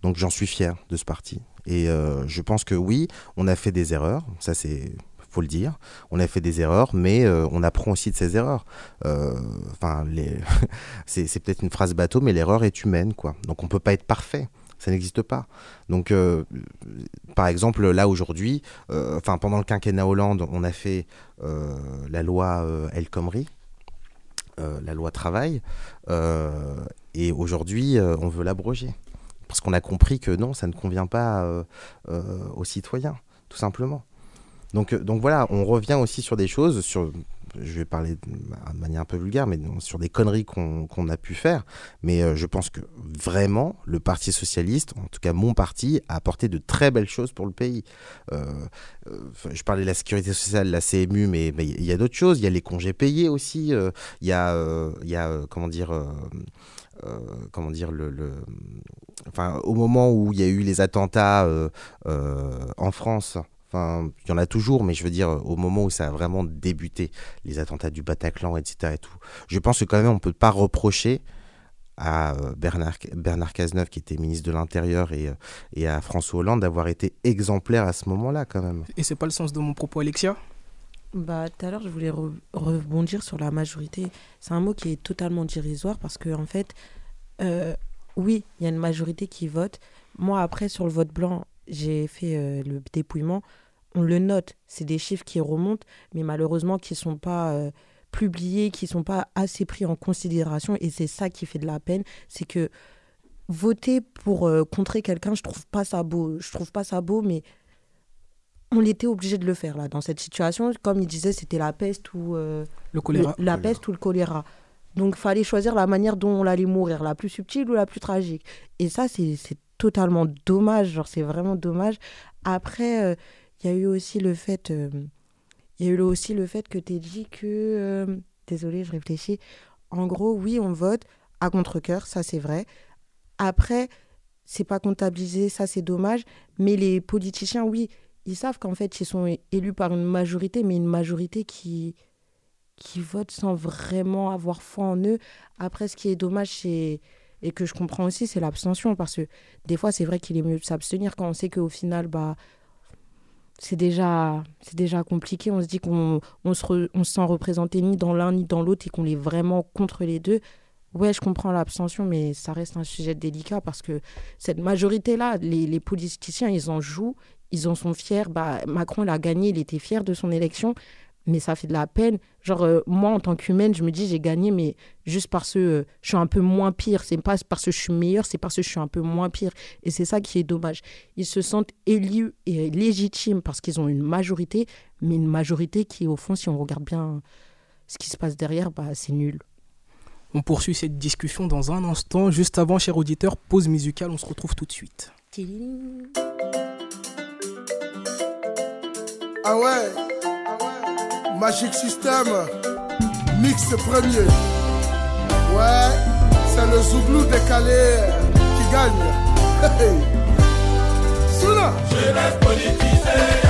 [SPEAKER 7] Donc j'en suis fier de ce parti. Et euh, je pense que oui, on a fait des erreurs, ça c'est faut le dire. On a fait des erreurs, mais euh, on apprend aussi de ces erreurs. Euh, Enfin, c'est peut-être une phrase bateau, mais l'erreur est humaine, quoi. Donc on peut pas être parfait. Ça n'existe pas. Donc, euh, par exemple, là aujourd'hui, pendant le quinquennat Hollande, on a fait la loi El Khomri, la loi travail, et aujourd'hui, on veut l'abroger parce qu'on a compris que non, ça ne convient pas aux citoyens, tout simplement. Donc, euh, donc voilà, on revient aussi sur des choses, sur, je vais parler de, manière un peu vulgaire, mais sur des conneries qu'on a pu faire. Mais euh, je pense que vraiment, le Parti socialiste, en tout cas mon parti, a apporté de très belles choses pour le pays. Euh, je parlais de la sécurité sociale, la CMU, mais il y a d'autres choses. Il y a les congés payés aussi. Il y a, comment dire, comment dire le, enfin au moment où il y a eu les attentats en France. Enfin, il y en a toujours, mais je veux dire, au moment où ça a vraiment débuté, les attentats du Bataclan, etc. Et tout, je pense que quand même, on ne peut pas reprocher à euh, Bernard, Bernard Cazeneuve, qui était ministre de l'Intérieur, et, euh, et à François Hollande d'avoir été exemplaires à ce moment-là, quand même.
[SPEAKER 3] Et c'est pas le sens de mon propos, Alexia?
[SPEAKER 6] Bah, tout à l'heure, je voulais re- rebondir sur la majorité. C'est un mot qui est totalement dérisoire parce que, en fait, euh, oui, il y a une majorité qui vote. Moi, après, sur le vote blanc, j'ai fait euh, le dépouillement. On le note, c'est des chiffres qui remontent, mais malheureusement qui ne sont pas euh, publiés, qui ne sont pas assez pris en considération. Et c'est ça qui fait de la peine. C'est que voter pour euh, contrer quelqu'un, je trouve pas ça beau. Je trouve pas ça beau, mais on était obligé de le faire là dans cette situation. Comme il disait, c'était la peste ou euh,
[SPEAKER 3] Le choléra.
[SPEAKER 6] le- la peste ou le choléra. Donc, fallait choisir la manière dont on allait mourir, la plus subtile ou la plus tragique. Et ça, c'est c'est totalement dommage. Genre, c'est vraiment dommage. Après, euh, il y a eu aussi le fait, euh, y a eu aussi le fait que tu dit que, euh, désolé, je réfléchis. En gros, oui, on vote à contre-cœur, ça c'est vrai. Après, c'est pas comptabilisé, ça c'est dommage. Mais les politiciens, oui, ils savent qu'en fait, ils sont élus par une majorité, mais une majorité qui, qui vote sans vraiment avoir foi en eux. Après, ce qui est dommage, c'est et que je comprends aussi, c'est l'abstention. Parce que des fois, c'est vrai qu'il est mieux de s'abstenir quand on sait qu'au final, bah, c'est déjà, c'est déjà compliqué. On se dit qu'on on se, on se sent représenté ni dans l'un ni dans l'autre et qu'on est vraiment contre les deux. ouais, je comprends l'abstention, mais ça reste un sujet délicat parce que cette majorité-là, les, les politiciens, ils en jouent, ils en sont fiers. Bah, Macron, il a gagné, il était fier de son élection, mais ça fait de la peine. Genre, euh, moi, en tant qu'humaine, je me dis, j'ai gagné, mais juste parce que euh, je suis un peu moins pire. C'est pas parce que je suis meilleur, c'est parce que je suis un peu moins pire. Et c'est ça qui est dommage. Ils se sentent élus et légitimes parce qu'ils ont une majorité, mais une majorité qui, au fond, si on regarde bien ce qui se passe derrière, bah, c'est nul.
[SPEAKER 3] On poursuit cette discussion dans un instant. Juste avant, cher auditeur, pause musicale, on se retrouve tout de suite.
[SPEAKER 11] Ah ouais Magic System, mix premier. Ouais, c'est le Zouglou décalé qui gagne. Hey. Souna
[SPEAKER 12] Jeunesse politisée,
[SPEAKER 11] Depuis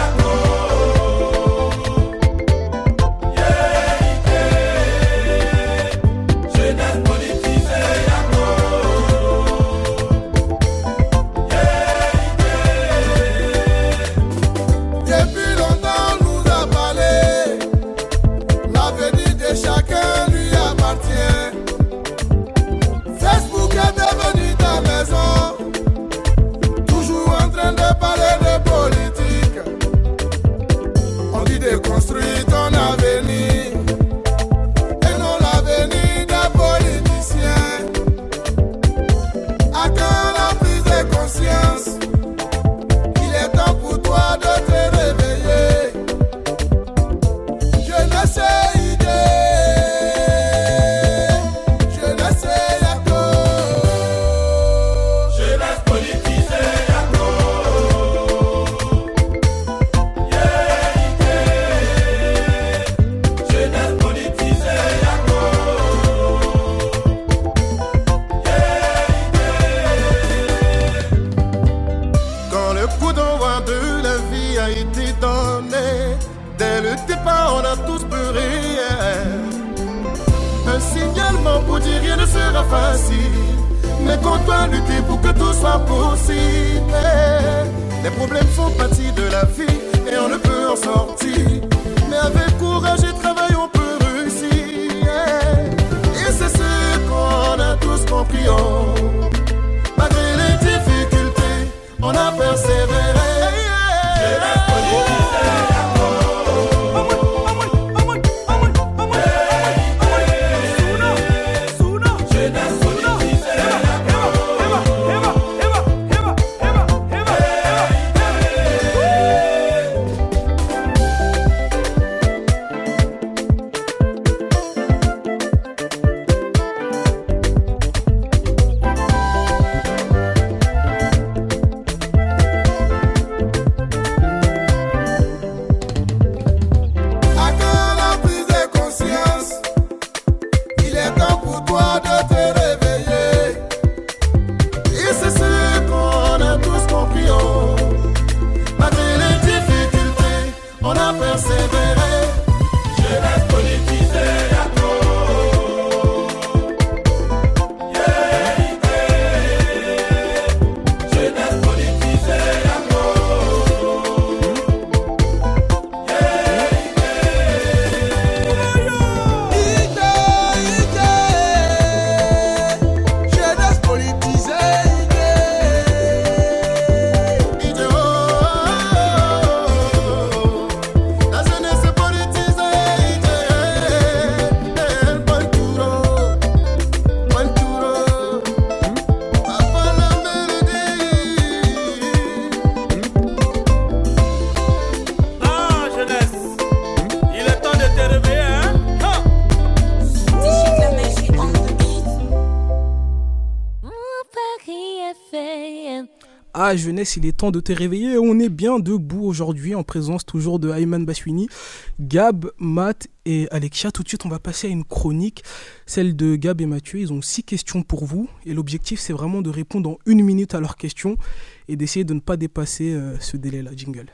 [SPEAKER 12] Jeunesse,
[SPEAKER 11] il est temps de te réveiller. On
[SPEAKER 12] est
[SPEAKER 3] bien debout aujourd'hui en présence toujours de Ayman Baswini, Gab, Matt et Alexia. Tout de suite, on va passer à une chronique, celle de Gab et Mathieu. Ils ont six questions pour vous et l'objectif, c'est vraiment de répondre en une minute à leurs questions et d'essayer de ne pas dépasser euh, ce délai-là. Jingle.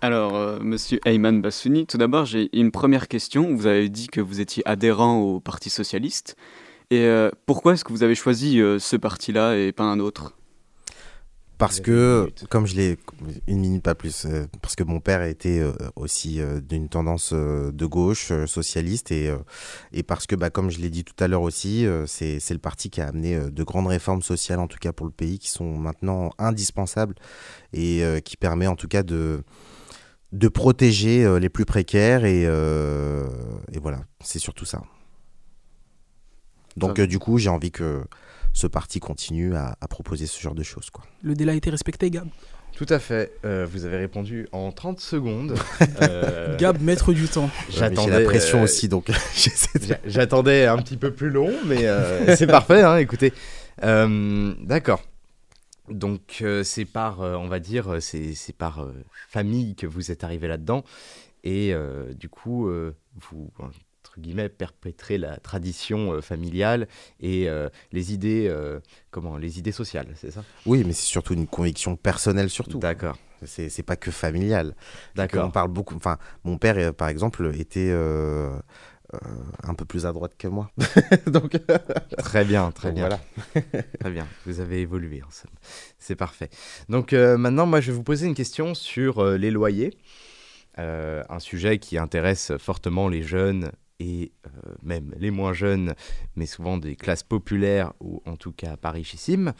[SPEAKER 5] Alors, euh, monsieur Ayman Bassouni, tout d'abord, j'ai une première question. Vous avez dit que vous étiez adhérent au Parti Socialiste. Et euh, pourquoi est-ce que vous avez choisi euh, ce parti-là et pas un autre?
[SPEAKER 7] Parce que, comme je l'ai, une minute pas plus, euh, parce que mon père était aussi d'une tendance de gauche, socialiste, et, et parce que, bah, comme je l'ai dit tout à l'heure aussi, c'est le parti qui a amené de grandes réformes sociales, en tout cas pour le pays, qui sont maintenant indispensables et qui permet en tout cas de de protéger les plus précaires et, et voilà, c'est surtout ça. Donc euh, du coup, j'ai envie que ce parti continue à, à proposer ce genre de choses. Quoi.
[SPEAKER 3] Le délai a été respecté, Gab.
[SPEAKER 4] Tout à fait. Euh, vous avez répondu en 30 secondes. Euh,
[SPEAKER 3] Gab, maître du temps.
[SPEAKER 7] J'attendais la pression aussi, donc
[SPEAKER 4] J'attendais un petit peu plus long, mais euh, c'est parfait. hein, écoutez, Euh, d'accord. Donc euh, c'est par, euh, on va dire, c'est c'est par euh, famille que vous êtes arrivé là-dedans, et euh, du coup euh, vous entre guillemets perpétrez la tradition euh, familiale et euh, les idées, euh, comment, les idées sociales, c'est ça?
[SPEAKER 7] Oui, mais c'est surtout une conviction personnelle surtout.
[SPEAKER 4] D'accord.
[SPEAKER 7] C'est pas que familial.
[SPEAKER 4] D'accord.
[SPEAKER 7] On parle beaucoup. Enfin, mon père, par exemple, était euh, un peu plus à droite que moi. donc
[SPEAKER 4] Très bien, très
[SPEAKER 7] Donc
[SPEAKER 4] bien.
[SPEAKER 7] voilà.
[SPEAKER 4] très bien, vous avez évolué, en somme. c'est parfait. Donc euh, maintenant, moi, je vais vous poser une question sur euh, les loyers, un sujet qui intéresse fortement les jeunes et euh, même les moins jeunes, mais souvent des classes populaires ou en tout cas parichissimes,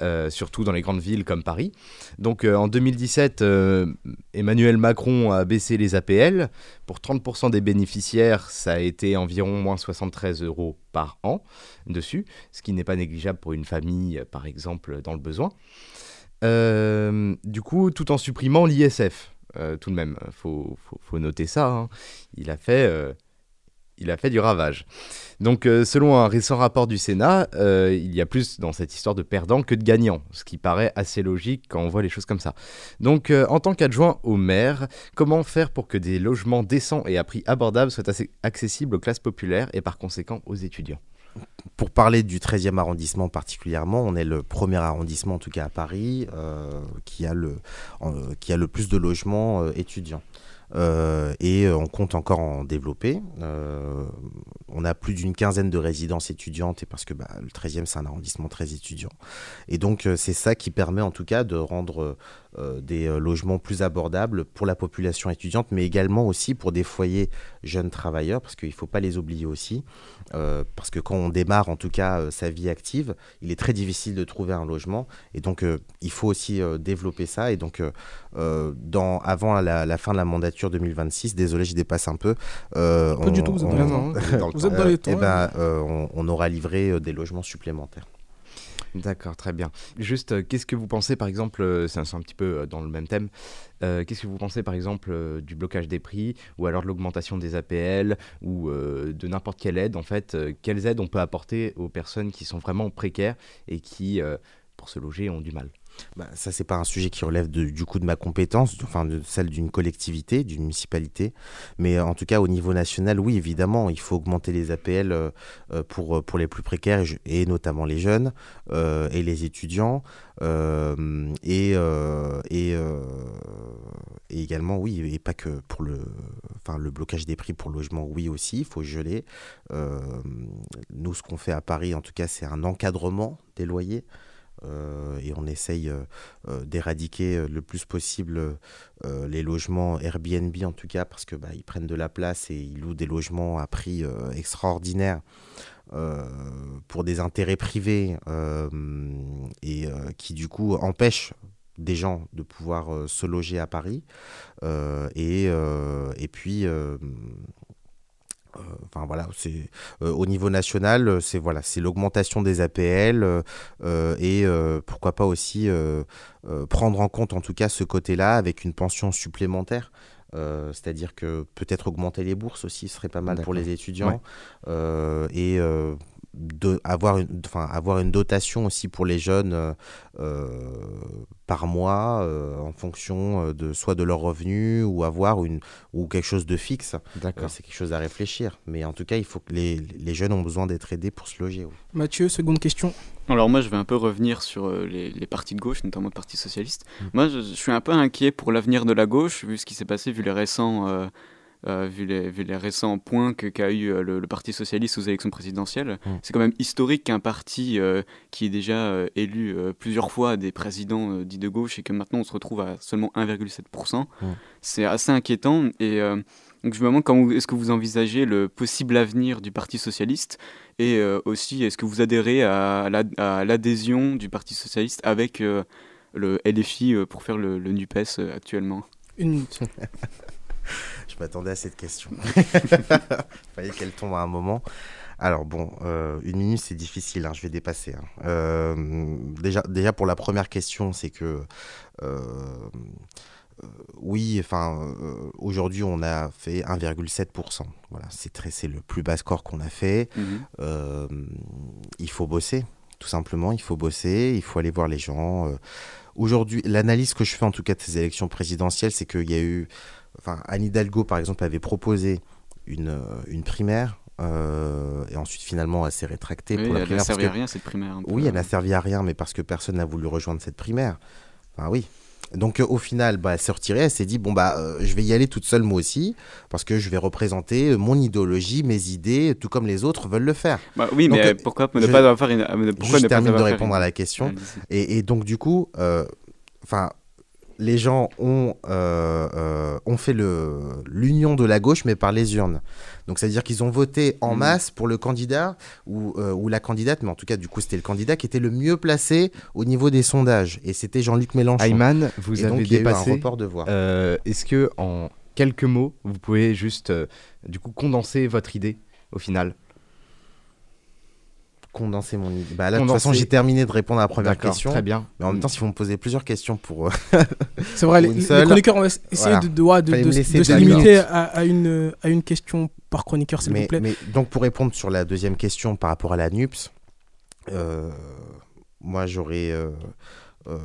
[SPEAKER 4] euh, surtout dans les grandes villes comme Paris. Donc euh, en 2017, euh, Emmanuel Macron a baissé les APL. Pour 30% des bénéficiaires, ça a été environ moins 73 euros par an dessus, ce qui n'est pas négligeable pour une famille, par exemple, dans le besoin. Du coup, tout en supprimant l'ISF, tout de même, faut, faut, noter ça. hein. Il a fait, il a fait du ravage. Donc, euh, selon un récent rapport du Sénat, euh, il y a plus dans cette histoire de perdants que de gagnants, ce qui paraît assez logique quand on voit les choses comme ça. Donc, euh, en tant qu'adjoint au maire, comment faire pour que des logements décents et à prix abordable soient assez accessibles aux classes populaires et par conséquent aux étudiants?
[SPEAKER 7] Pour parler du 13e arrondissement particulièrement, on est le premier arrondissement, en tout cas à Paris, qui, a le, qui a le plus de logements étudiants. Euh, et euh, on compte encore en développer. Euh, on a plus d'une quinzaine de résidences étudiantes, et parce que bah, le 13e, c'est un arrondissement très étudiant. Et donc, c'est ça qui permet en tout cas de rendre des euh, logements plus abordables pour la population étudiante, mais également aussi pour des foyers jeunes travailleurs, parce qu'il ne faut pas les oublier aussi. Euh, parce que quand on démarre en tout cas euh, sa vie active, il est très difficile de trouver un logement. Et donc, euh, il faut aussi euh, développer ça. Et donc, euh, euh, dans, avant la, la fin de la mandature 2026, désolé, je dépasse un peu. euh,
[SPEAKER 3] Pas du tout, vous êtes dans
[SPEAKER 4] vous êtes dans
[SPEAKER 3] Vous êtes dans les temps,
[SPEAKER 7] eh ben, euh, on, on aura livré euh, des logements supplémentaires.
[SPEAKER 4] D'accord, très bien. Juste, euh, qu'est-ce que vous pensez, par exemple, euh, c'est un, c'est un petit peu euh, dans le même thème, euh, qu'est-ce que vous pensez, par exemple, euh, du blocage des prix, ou alors de l'augmentation des APL, ou euh, de n'importe quelle aide, en fait, euh, quelles aides on peut apporter aux personnes qui sont vraiment précaires et qui, euh, pour se loger, ont du mal?
[SPEAKER 7] Bah, ça, c'est pas un sujet qui relève de- du coup de ma compétence, enfin de celle d'une collectivité, d'une municipalité. Mais en tout cas, au niveau national, oui, évidemment, il faut augmenter les APL euh, euh, pour, pour les plus précaires, et, notamment les jeunes euh, et les étudiants. et, et, et également, oui, et pas que pour le, enfin, le blocage des prix pour le logement, oui aussi, il faut geler. Nous, ce qu'on fait à Paris, en tout cas, c'est un encadrement des loyers. Euh, et on essaye euh, euh, d'éradiquer le plus possible les logements Airbnb en tout cas parce que bah, ils prennent de la place et ils louent des logements à prix extraordinaire euh, pour des intérêts privés et qui du coup empêchent des gens de pouvoir se loger à Paris. Et, et puis Enfin voilà, c'est euh, au niveau national, euh, c'est voilà, c'est l'augmentation des APL euh, euh, et euh, pourquoi pas aussi euh, euh, prendre en compte en tout cas ce côté-là avec une pension supplémentaire. Euh, C'est-à-dire que peut-être augmenter les bourses aussi serait pas mal pour les étudiants
[SPEAKER 4] Ouais.
[SPEAKER 7] Euh, et euh, de, avoir, une, avoir une dotation aussi pour les jeunes euh, euh, par mois euh, en fonction euh, de soit de leurs revenus ou avoir une ou quelque chose de fixe.
[SPEAKER 4] D'accord.
[SPEAKER 7] Euh, c'est quelque chose à réfléchir. Mais en tout cas, il faut que les, les jeunes ont besoin d'être aidés pour se loger. oui.
[SPEAKER 3] Mathieu, seconde question.
[SPEAKER 5] Alors moi, je vais un peu revenir sur les, les partis de gauche, notamment le Parti socialiste. Moi, je, je suis un peu inquiet pour l'avenir de la gauche, vu ce qui s'est passé, vu les récents, euh, euh, vu, les, vu les récents points qu'a eu euh, le, le Parti socialiste aux élections présidentielles.
[SPEAKER 7] Mm.
[SPEAKER 5] C'est quand même historique qu'un parti euh, qui est déjà euh, élu euh, plusieurs fois des présidents euh, dits de gauche et que maintenant on se retrouve à seulement 1,7%,
[SPEAKER 7] Mm.
[SPEAKER 5] c'est assez inquiétant. Et euh, donc je me demande comment est-ce que vous envisagez le possible avenir du Parti socialiste et euh, aussi est-ce que vous adhérez à la- à l'adhésion du Parti socialiste avec euh, le LFI euh, pour faire le, le NUPES euh, actuellement?
[SPEAKER 3] Une minute.
[SPEAKER 7] m'attendais à cette question. Fallait qu'elle tombe à un moment. Alors bon, euh, une minute c'est difficile, hein, je vais dépasser. hein. Euh, déjà, déjà pour la première question, c'est que euh, oui, enfin aujourd'hui on a fait 1,7%. Voilà, c'est très, c'est le plus bas score qu'on a fait.
[SPEAKER 5] Mhm.
[SPEAKER 7] Il faut bosser, tout simplement. Il faut bosser, il faut aller voir les gens. Aujourd'hui, l'analyse que je fais en tout cas de ces élections présidentielles, c'est qu'il y a eu, enfin, Anne Hidalgo par exemple avait proposé une, euh, une primaire. euh, et ensuite, finalement, elle s'est rétractée
[SPEAKER 5] Oui,
[SPEAKER 7] pour la
[SPEAKER 5] elle n'a
[SPEAKER 7] primaire. parce
[SPEAKER 5] servi
[SPEAKER 7] que-
[SPEAKER 5] à rien cette primaire. peu.
[SPEAKER 7] Oui, elle n'a servi à rien, mais parce que personne n'a voulu rejoindre cette primaire. Enfin, oui. Donc, euh, au final, bah, elle s'est retirée. Elle s'est dit bon, bah, euh, je vais y aller toute seule moi aussi, parce que je vais représenter mon idéologie, mes idées, tout comme les autres veulent le faire.
[SPEAKER 5] Bah oui,
[SPEAKER 7] Donc,
[SPEAKER 5] mais
[SPEAKER 7] euh,
[SPEAKER 5] pourquoi ne pas avoir faire une. Pourquoi
[SPEAKER 7] Juste
[SPEAKER 5] ne pas
[SPEAKER 7] termine de répondre
[SPEAKER 5] une-
[SPEAKER 7] à la question. Et, et donc, du coup, enfin, les gens ont, euh, euh, ont fait l'union de la gauche, mais par les urnes. Donc, c'est-à-dire qu'ils ont voté en
[SPEAKER 5] Mhm.
[SPEAKER 7] masse pour le candidat ou, euh, ou la candidate, mais en tout cas, du coup, c'était le candidat qui était le mieux placé au niveau des sondages. Et c'était Jean-Luc Mélenchon.
[SPEAKER 4] Ayman, vous
[SPEAKER 7] Et
[SPEAKER 4] avez
[SPEAKER 7] donc,
[SPEAKER 4] dépassé.
[SPEAKER 7] un report de voix.
[SPEAKER 4] Euh, Est-ce que en quelques mots, vous pouvez juste du coup condenser votre idée au final?
[SPEAKER 7] Condenser mon idée. Bah là, de toute façon, j'ai terminé de répondre à la première question.
[SPEAKER 4] très bien.
[SPEAKER 7] Mais en même temps, si vous me posez plusieurs questions pour. euh,
[SPEAKER 3] C'est vrai, les, chroniqueurs, on va essayer
[SPEAKER 7] voilà.
[SPEAKER 3] de, de, se limiter à, à une, à une question par chroniqueur, s'il vous
[SPEAKER 7] mais,
[SPEAKER 3] plaît.
[SPEAKER 7] mais donc pour répondre sur la deuxième question par rapport à la NUPS, euh, moi j'aurais euh, euh,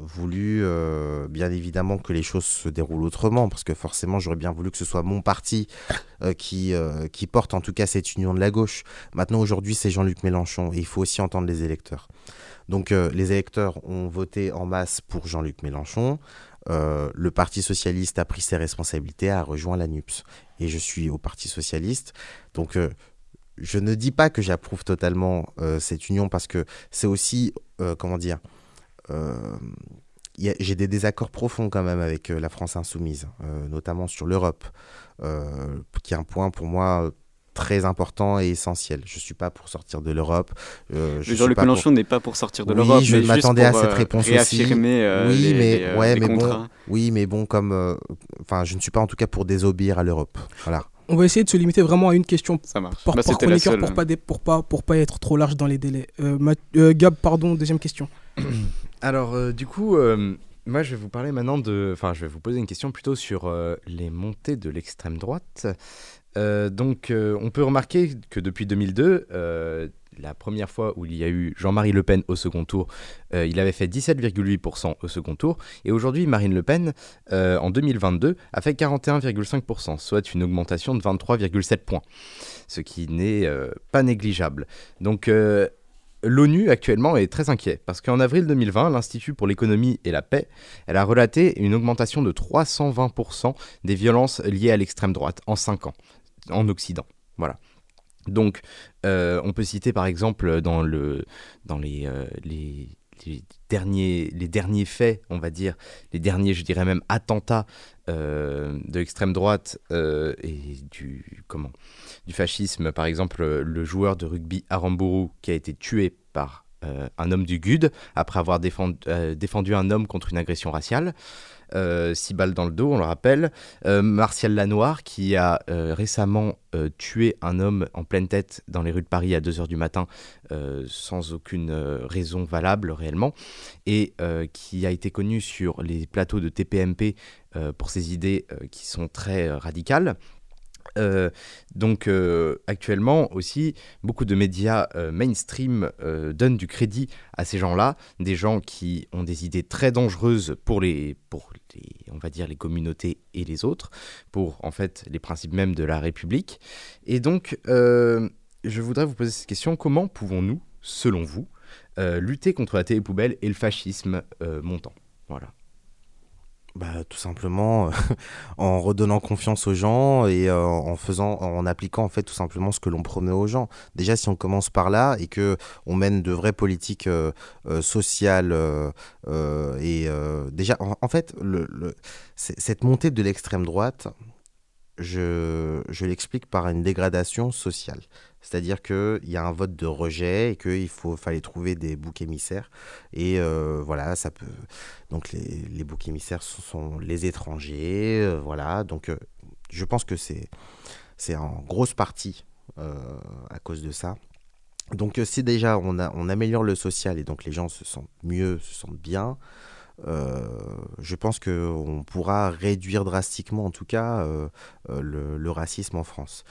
[SPEAKER 7] voulu euh, bien évidemment que les choses se déroulent autrement parce que forcément j'aurais bien voulu que ce soit mon parti euh, qui, qui porte en tout cas cette union de la gauche. Maintenant aujourd'hui c'est Jean-Luc Mélenchon et il faut aussi entendre les électeurs. Donc les électeurs ont voté en masse pour Jean-Luc Mélenchon. Le Parti socialiste a pris ses responsabilités, a rejoint la NUPS. Et je suis au Parti socialiste. Donc je ne dis pas que j'approuve totalement cette union parce que c'est aussi, comment dire, j'ai des désaccords profonds quand même avec euh, la France insoumise, euh, notamment sur l'Europe, euh, qui est un point pour moi euh, très important et essentiel. Je suis pas pour sortir de l'Europe. euh, je
[SPEAKER 5] Jean-Luc
[SPEAKER 7] pas pour-
[SPEAKER 5] Mélenchon n'est pas pour sortir de
[SPEAKER 7] Oui,
[SPEAKER 5] l'Europe,
[SPEAKER 7] je
[SPEAKER 5] mais juste
[SPEAKER 7] m'attendais à cette
[SPEAKER 5] euh,
[SPEAKER 7] réponse aussi.
[SPEAKER 5] réaffirmer, euh,
[SPEAKER 7] oui,
[SPEAKER 5] les-
[SPEAKER 7] mais
[SPEAKER 5] les, euh,
[SPEAKER 7] ouais,
[SPEAKER 5] les
[SPEAKER 7] mais bon,
[SPEAKER 5] contrats.
[SPEAKER 7] oui, mais bon, comme, euh, enfin, je ne suis pas en tout cas pour désobéir à l'Europe. Voilà.
[SPEAKER 3] On va essayer de se limiter vraiment à une question
[SPEAKER 5] Ça marche.
[SPEAKER 3] par,
[SPEAKER 5] Bah,
[SPEAKER 3] par chroniqueur pour pas, dé- pour, pas, pour pas être trop large dans les délais. Euh, Math- euh, Gab, pardon, deuxième question.
[SPEAKER 4] Alors, euh, du coup, euh, moi, je vais vous parler maintenant de. Enfin, je vais vous poser une question plutôt sur euh, les montées de l'extrême droite. Donc, on peut remarquer que depuis 2002, euh, la première fois où il y a eu Jean-Marie Le Pen au second tour, il avait fait 17,8% au second tour. Et aujourd'hui, Marine Le Pen, en 2022, a fait 41,5%, soit une augmentation de 23,7 points. Ce qui n'est pas négligeable. Donc, L'ONU actuellement est très inquiet parce qu'en avril 2020, l'Institut pour l'économie et la paix, a relaté une augmentation de 320% des violences liées à l'extrême droite en 5 ans en Occident. Voilà. Donc, euh, on peut citer par exemple dans, le, les, euh, les, les derniers, les derniers faits, on va dire, les derniers, je dirais même, attentats euh, de l'extrême droite euh, et du, comment, du fascisme. Par exemple, le joueur de rugby Aramburu qui a été tué par euh, un homme du GUD après avoir défendu, défendu un homme contre une agression raciale. Euh, six balles dans le dos, on le rappelle. Euh, Martial Lanoir, qui a euh, récemment tué un homme en pleine tête dans les rues de Paris à 2h du matin, sans aucune raison valable réellement, et qui a été connu sur les plateaux de TPMP pour ses idées qui sont très radicales. Euh, donc euh, actuellement aussi, beaucoup de médias euh, mainstream donnent du crédit à ces gens-là, des gens qui ont des idées très dangereuses pour les, pour les, on va dire les communautés et les autres, pour en fait les principes même de la République. Et donc, je voudrais vous poser cette question comment pouvons-nous, selon vous, lutter contre la télé poubelle et le fascisme montant? Voilà.
[SPEAKER 7] Bah, tout simplement en redonnant confiance aux gens et euh, en faisant, en appliquant en fait tout simplement ce que l'on promet aux gens. Déjà, si on commence par là et que on mène de vraies politiques euh, euh, sociales et déjà, en, fait, cette montée de l'extrême droite, je, je l'explique par une dégradation sociale. C'est-à-dire qu'il y a un vote de rejet et qu'il fallait trouver des boucs émissaires. Et euh, voilà, ça peut. Donc les, boucs émissaires sont, les étrangers. Euh, voilà. Donc euh, je pense que c'est, c'est en grosse partie à cause de ça. Donc si déjà on, a, on améliore le social et donc les gens se sentent mieux, se sentent bien, je pense qu'on pourra réduire drastiquement, en tout cas, le, le, racisme en France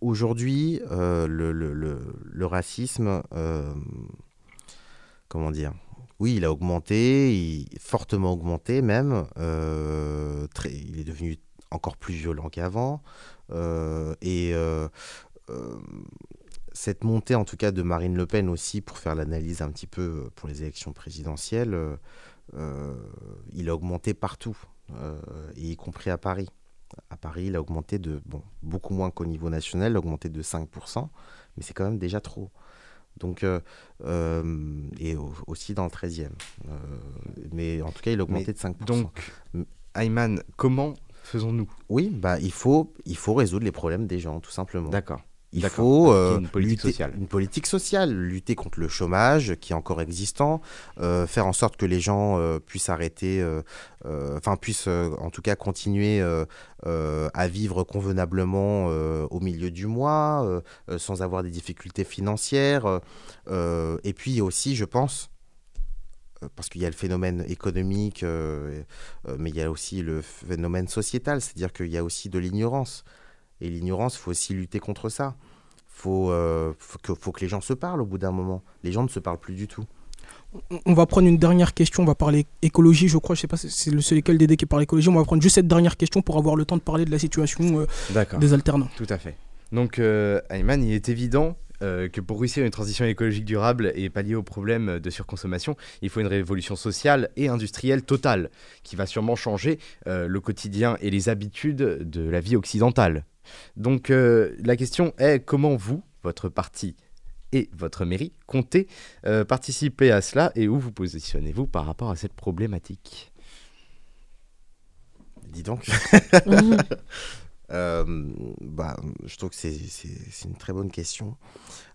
[SPEAKER 7] aujourd'hui, euh, le, racisme, euh, comment dire? Oui, il a augmenté, fortement augmenté même. Euh, il est devenu encore plus violent qu'avant. et cette montée, en tout cas, de Marine Le Pen aussi, pour faire l'analyse un petit peu pour les élections présidentielles, il a augmenté partout, y compris à Paris à Paris, il a augmenté de, bon, beaucoup moins qu'au niveau national, il a augmenté de 5%, mais c'est quand même déjà trop. Donc, euh, euh, et aussi dans le 13e. Euh, mais en tout cas, il a augmenté de 5%.
[SPEAKER 4] Donc, Ayman, comment faisons-nous?
[SPEAKER 7] Oui, bah, il, faut, il faut résoudre les problèmes des gens, tout simplement.
[SPEAKER 4] D'accord.
[SPEAKER 7] Il faut
[SPEAKER 4] euh, une politique sociale.
[SPEAKER 7] Une politique sociale, lutter contre le chômage qui est encore existant, euh, faire en sorte que les gens euh, puissent arrêter, enfin puissent en tout cas continuer à vivre convenablement au milieu du mois, sans avoir des difficultés financières. et puis aussi, je pense, parce qu'il y a le phénomène économique, mais il y a aussi le phénomène sociétal, c'est-à-dire qu'il y a aussi de l'ignorance. Et l'ignorance, il faut aussi lutter contre ça. Faut, euh, faut, que, faut que les gens se parlent au bout d'un moment. Les gens ne se parlent plus du tout.
[SPEAKER 3] On va prendre une dernière question, on va parler écologie, je crois, je sais pas si c'est le seul école d'aider qui parle écologie, on va prendre juste cette dernière question pour avoir le temps de parler de la situation euh, des alternants.
[SPEAKER 4] Tout à fait. Donc, euh, Ayman, il est évident euh, que pour réussir une transition écologique durable et pallier aux problèmes de surconsommation, il faut une révolution sociale et industrielle totale qui va sûrement changer le quotidien et les habitudes de la vie occidentale. Donc euh, la question est comment vous, votre parti et votre mairie comptez euh, participer à cela et où vous positionnez-vous par rapport à cette problématique?
[SPEAKER 7] Dis donc. Euh, bah, je trouve que c'est une très bonne question.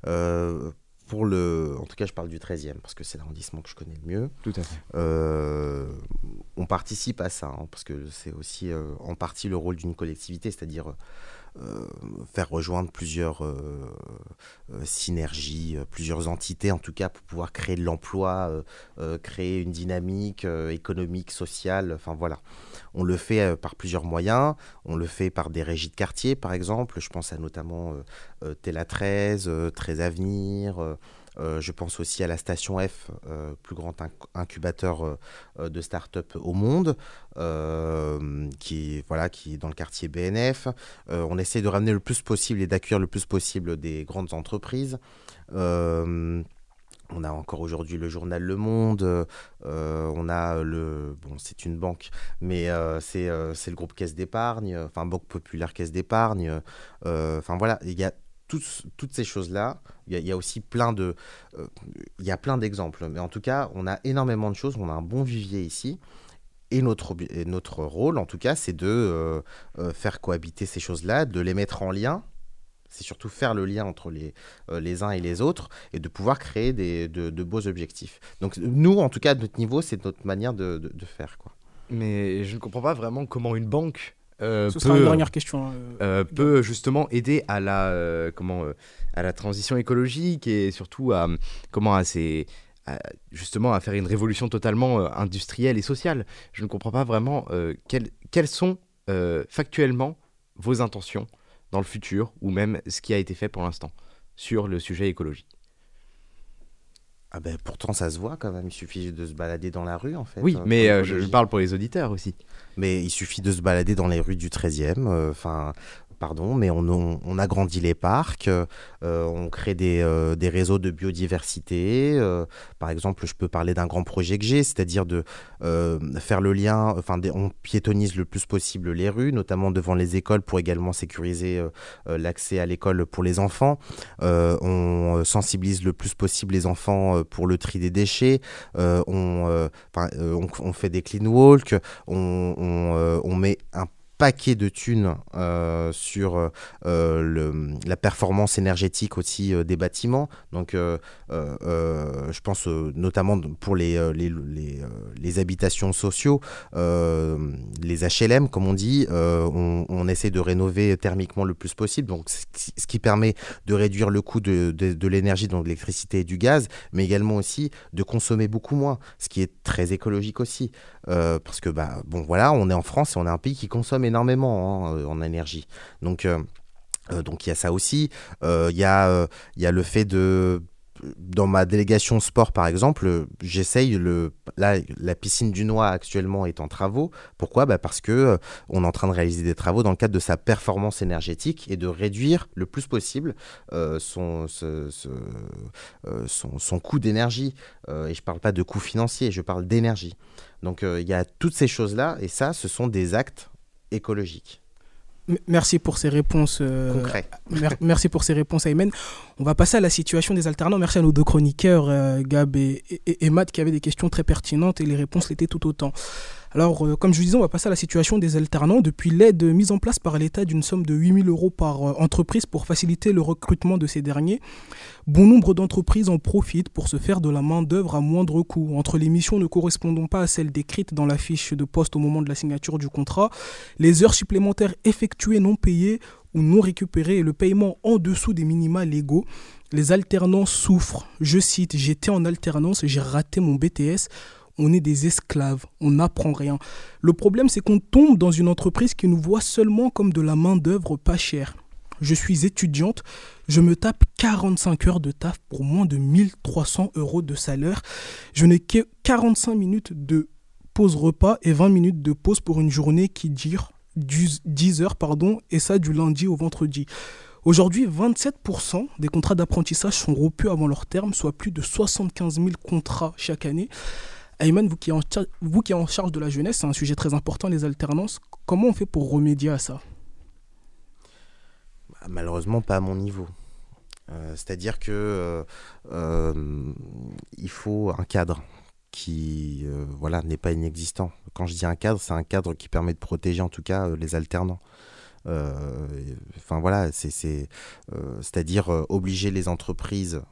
[SPEAKER 7] pour le, en tout cas, je parle du 13e parce que c'est l'arrondissement que je connais le mieux.
[SPEAKER 4] Tout à fait.
[SPEAKER 7] on participe à ça hein, parce que c'est aussi en partie le rôle d'une collectivité, c'est-à-dire euh, faire rejoindre plusieurs euh, euh, synergies, plusieurs entités en tout cas pour pouvoir créer de l'emploi, créer une dynamique économique, sociale, enfin voilà. On le fait par plusieurs moyens, on le fait par des régies de quartier par exemple, je pense à notamment Tela 13, 13 Avenir, euh, je pense aussi à la Station F, euh, plus grand incubateur euh, de start-up au monde, qui, voilà, qui est dans le quartier BNF. on essaie de ramener le plus possible et d'accueillir le plus possible des grandes entreprises. On a encore aujourd'hui le journal Le Monde, on a le... Bon, c'est une banque, mais c'est le groupe Caisse d'épargne, enfin Banque Populaire Caisse d'épargne. Enfin voilà, il y a toutes ces choses-là, il y, a aussi plein de, euh, il y a plein d'exemples. Mais en tout cas, on a énormément de choses. On a un bon vivier ici. Et notre, notre rôle, en tout cas, c'est de euh, euh, faire cohabiter ces choses-là, de les mettre en lien. C'est surtout faire le lien entre les, les uns et les autres et de pouvoir créer des, de, beaux objectifs. Donc nous, en tout cas, à notre niveau, c'est notre manière de, de, de faire. Quoi.
[SPEAKER 4] Mais je ne comprends pas vraiment comment une banque euh,
[SPEAKER 3] Ce sera une dernière question. Hein,
[SPEAKER 4] euh, peut justement aider à la, euh, comment, à la transition écologique et surtout à, comment, à ces, justement à faire une révolution totalement industrielle et sociale. Je ne comprends pas vraiment quelles, quelles sont factuellement vos intentions dans le futur ou même ce qui a été fait pour l'instant sur le sujet écologique.
[SPEAKER 7] Ah ben pourtant ça se voit quand même, il suffit de se balader dans la rue en fait.
[SPEAKER 4] Oui, euh, mais euh, je, parle pour les auditeurs aussi.
[SPEAKER 7] Mais il suffit de se balader dans les rues du 13e, euh, enfin pardon, mais on, agrandit les parcs, euh, on crée des, euh, des, réseaux de biodiversité. Euh, par exemple, je peux parler d'un grand projet que j'ai, c'est-à-dire de faire le lien, enfin, on piétonise le plus possible les rues, notamment devant les écoles, pour également sécuriser l'accès à l'école pour les enfants. on sensibilise le plus possible les enfants pour le tri des déchets. on, fait des clean walk, on, on, on met un paquet de thunes euh, sur euh, la performance énergétique aussi euh, des bâtiments. Donc, je pense notamment pour les, habitations sociaux, les HLM, comme on dit, on, essaie de rénover thermiquement le plus possible. Donc, ce qui permet de réduire le coût de, de, de l'énergie, donc de l'électricité et du gaz, mais également aussi de consommer beaucoup moins, ce qui est très écologique aussi. Parce que, bah, bon, voilà, on est en France et on est un pays qui consomme énormément hein, en énergie. Donc, euh, euh, donc il y a ça aussi. Euh, il y a le fait de dans ma délégation sport, par exemple, j'essaye le. Là, la piscine du Noix actuellement est en travaux. Pourquoi? Bah Parce que on est en train de réaliser des travaux dans le cadre de sa performance énergétique et de réduire le plus possible euh, son, euh, son, son, coût d'énergie. Euh, et je ne parle pas de coût financier, je parle d'énergie. Donc il y a toutes ces choses-là, et ça, ce sont des actes écologique.
[SPEAKER 3] Merci pour ces réponses. Euh, mer merci pour ces réponses, Aymen. On va passer à la situation des alternants. Merci à nos deux chroniqueurs, euh, Gab et, et, et, Matt, qui avaient des questions très pertinentes et les réponses l'étaient tout autant. Alors, euh, comme je vous disais, on va passer à la situation des alternants. Depuis l'aide mise en place par l'État d'une somme de 8000 euros par euh, entreprise pour faciliter le recrutement de ces derniers, bon nombre d'entreprises en profitent pour se faire de la main-d'œuvre à moindre coût. Entre les missions ne correspondant pas à celles décrites dans la fiche de poste au moment de la signature du contrat, les heures supplémentaires effectuées non payées ou non récupérées et le paiement en dessous des minima légaux, les alternants souffrent. Je cite, j'étais en alternance, j'ai raté mon BTS on est des esclaves, on n'apprend rien. Le problème, c'est qu'on tombe dans une entreprise qui nous voit seulement comme de la main-d'œuvre pas chère. Je suis étudiante, je me tape 45 heures de taf pour moins de 1300 euros de salaire. Je n'ai que 45 minutes de pause repas et 20 minutes de pause pour une journée qui dure 10 heures, pardon, et ça du lundi au vendredi. Aujourd'hui, 27% des contrats d'apprentissage sont rompus avant leur terme, soit plus de 75 000 contrats chaque année. Ayman, vous qui, vous qui êtes en charge de la jeunesse, c'est un sujet très important, les alternances. Comment on fait pour remédier à ça?
[SPEAKER 7] Bah, Malheureusement, pas à mon niveau. Euh, C'est-à-dire que euh, euh, il faut un cadre qui voilà n'est pas inexistant. Quand je dis un cadre, c'est un cadre qui permet de protéger en tout cas les alternants. Enfin voilà, c'est c'est-à-dire obliger les entreprises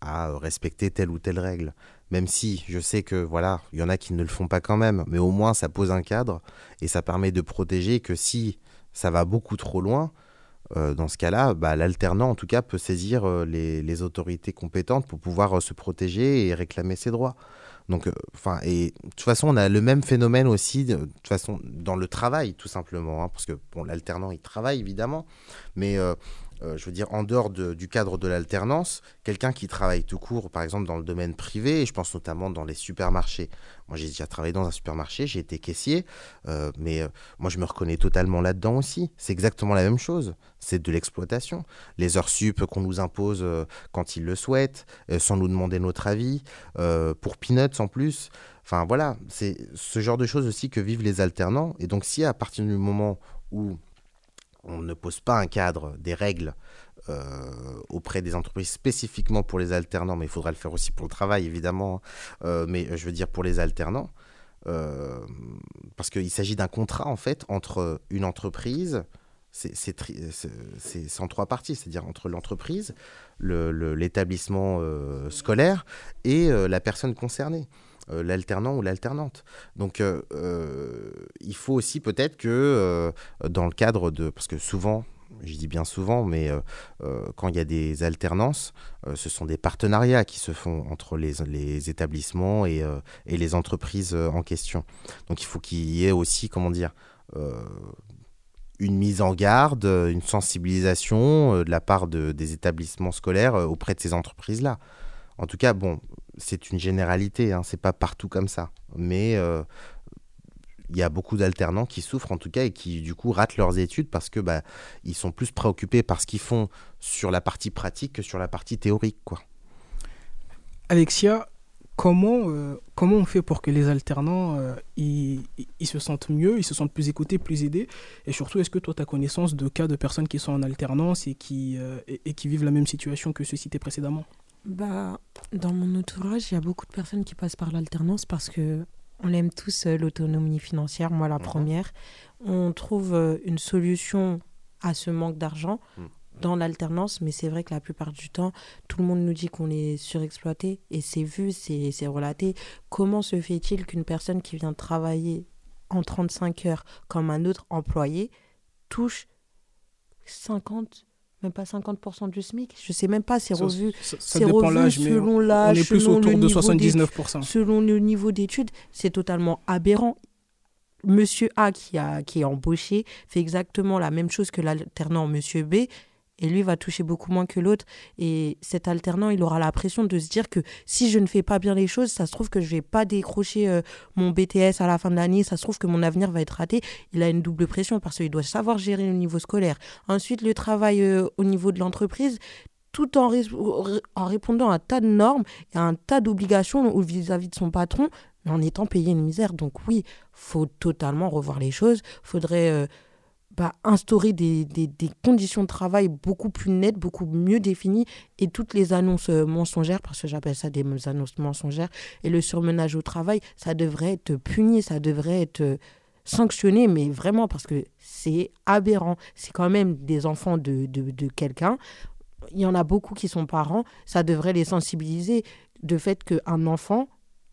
[SPEAKER 7] à respecter telle ou telle règle même si je sais que voilà, il y en a qui ne le font pas quand même, mais au moins ça pose un cadre et ça permet de protéger que si ça va beaucoup trop loin, euh, dans ce cas-là, bah, l'alternant en tout cas peut saisir euh, les, autorités compétentes pour pouvoir euh, se protéger et réclamer ses droits. Donc, enfin, et de toute façon, on a le même phénomène aussi, de, toute façon, dans le travail, tout simplement, hein, parce que bon, l'alternant il travaille évidemment, mais euh, je veux dire, en dehors de, du cadre de l'alternance, quelqu'un qui travaille tout court, par exemple dans le domaine privé, et je pense notamment dans les supermarchés. Moi, j'ai déjà travaillé dans un supermarché, j'ai été caissier, euh, mais euh, moi, je me reconnais totalement là-dedans aussi. C'est exactement la même chose. C'est de l'exploitation. Les heures sup qu'on nous impose quand ils le souhaitent, sans nous demander notre avis, pour peanuts en plus. Enfin, voilà, c'est ce genre de choses aussi que vivent les alternants. Et donc, si à partir du moment où on ne pose pas un cadre, des règles euh, auprès des entreprises spécifiquement pour les alternants, mais il faudra le faire aussi pour le travail évidemment, hein. euh, mais je veux dire pour les alternants, euh, parce qu'il s'agit d'un contrat en fait entre une entreprise, c'est en trois parties, c'est-à-dire entre l'entreprise, l'établissement scolaire et la personne concernée. Euh, l'alternant ou l'alternante. Donc euh, euh, il faut aussi peut-être que dans le cadre de... Parce que souvent, je dis bien souvent, mais quand il y a des alternances, ce sont des partenariats qui se font entre les, établissements et, les entreprises en question. Donc il faut qu'il y ait aussi, comment dire, une mise en garde, une sensibilisation de la part de, des établissements scolaires auprès de ces entreprises-là. En tout cas, bon, c'est une généralité, hein, c'est pas partout comme ça. Mais euh, il y a beaucoup d'alternants qui souffrent en tout cas et qui du coup ratent leurs études parce que bah, ils sont plus préoccupés par ce qu'ils font sur la partie pratique que sur la partie théorique. Quoi.
[SPEAKER 3] Alexia, comment, euh, comment on fait pour que les alternants euh, ils, se sentent mieux, ils se sentent plus écoutés, plus aidés? Et surtout, est-ce que toi, tu as connaissance de cas de personnes qui sont en alternance et qui, et qui vivent la même situation que ceux cités précédemment?
[SPEAKER 6] Bah, dans mon entourage, il y a beaucoup de personnes qui passent par l'alternance parce que on aime tous euh, l'autonomie financière, moi la première. On trouve euh, une solution à ce manque d'argent
[SPEAKER 7] Mm.
[SPEAKER 6] dans l'alternance, mais c'est vrai que la plupart du temps, tout le monde nous dit qu'on est surexploité et c'est vu, c'est c'est relaté. Comment se fait-il qu'une personne qui vient travailler en 35 heures comme un autre employé touche 50 même pas 50% du SMIC, je sais même pas, c'est revu,
[SPEAKER 3] ça- ça
[SPEAKER 6] revu
[SPEAKER 3] l'âge,
[SPEAKER 6] selon
[SPEAKER 3] on
[SPEAKER 6] l'âge,
[SPEAKER 3] est plus autour de
[SPEAKER 6] niveau d'études.
[SPEAKER 3] 79%.
[SPEAKER 6] Selon le niveau d'études, c'est totalement aberrant. Monsieur A qui, a, qui est embauché fait exactement la même chose que l'alternant Monsieur B et lui va toucher beaucoup moins que l'autre. Et cet alternant, il aura la pression de se dire que si je ne fais pas bien les choses, ça se trouve que je vais pas décrocher euh, mon BTS à la fin de l'année, ça se trouve que mon avenir va être raté. Il a une double pression parce qu'il doit savoir gérer le niveau scolaire. Ensuite, le travail euh, au niveau de l'entreprise, tout en, ré- en répondant à un tas de normes et à un tas d'obligations vis-à-vis de son patron, en étant payé une misère. Donc oui, faut totalement revoir les choses. faudrait euh, bah, instaurer des, des- conditions de travail beaucoup plus nettes, beaucoup mieux définies, et toutes les annonces euh, mensongères, parce que j'appelle ça des annonces mensongères, et le surmenage au travail, ça devrait être puni, ça devrait être euh, sanctionné, mais vraiment parce que c'est aberrant. C'est quand même des enfants de, de, de quelqu'un. Il y en a beaucoup qui sont parents, ça devrait les sensibiliser de fait qu'un enfant,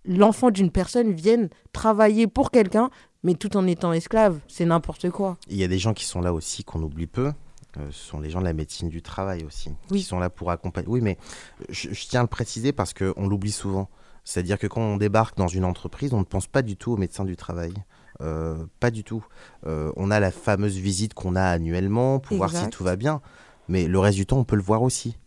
[SPEAKER 6] l'enfant d'une personne vienne travailler pour quelqu'un, mais tout en étant esclave, c'est n'importe quoi.
[SPEAKER 7] Il y a des gens qui sont là aussi qu'on oublie peu. Euh, ce sont les gens de la médecine du travail aussi, qui sont là pour accompagner. Oui, mais je, je tiens à le préciser parce qu'on l'oublie souvent. C'est-à-dire que quand on débarque dans une entreprise, on ne pense pas du tout aux médecins du travail. Euh, pas du tout. Euh, on a la fameuse visite qu'on a annuellement pour voir si tout va bien. Mais le reste du temps, on peut le voir aussi.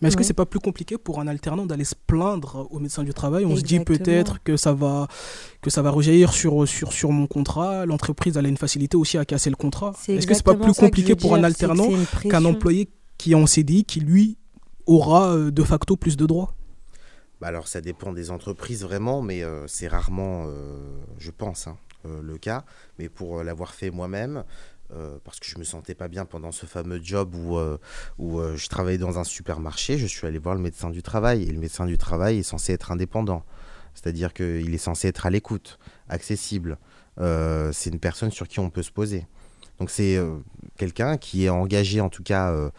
[SPEAKER 3] Mais est-ce que
[SPEAKER 7] Ouais.
[SPEAKER 3] c'est pas plus compliqué pour un alternant d'aller se plaindre au médecin du travail? On se dit peut-être que ça va que ça va rejaillir sur sur sur mon contrat. L'entreprise elle a une facilité aussi à casser le contrat. Est-ce que c'est pas plus
[SPEAKER 6] que
[SPEAKER 3] compliqué pour un
[SPEAKER 6] dire, que
[SPEAKER 3] alternant qu'un employé qui est en CDI qui lui aura euh, de facto plus de droits?
[SPEAKER 7] Bah alors ça dépend des entreprises vraiment, mais euh, c'est rarement, euh, je pense, hein, euh, le cas. Mais pour l'avoir fait moi-même, euh, parce que je me sentais pas bien pendant ce fameux job où, euh, où euh, je travaillais dans un supermarché, je suis allé voir le médecin du travail. Et le médecin du travail est censé être indépendant. C'est-à-dire qu'il est censé être à l'écoute, accessible. C'est une personne sur qui on peut se poser. Donc c'est quelqu'un qui est engagé en tout cas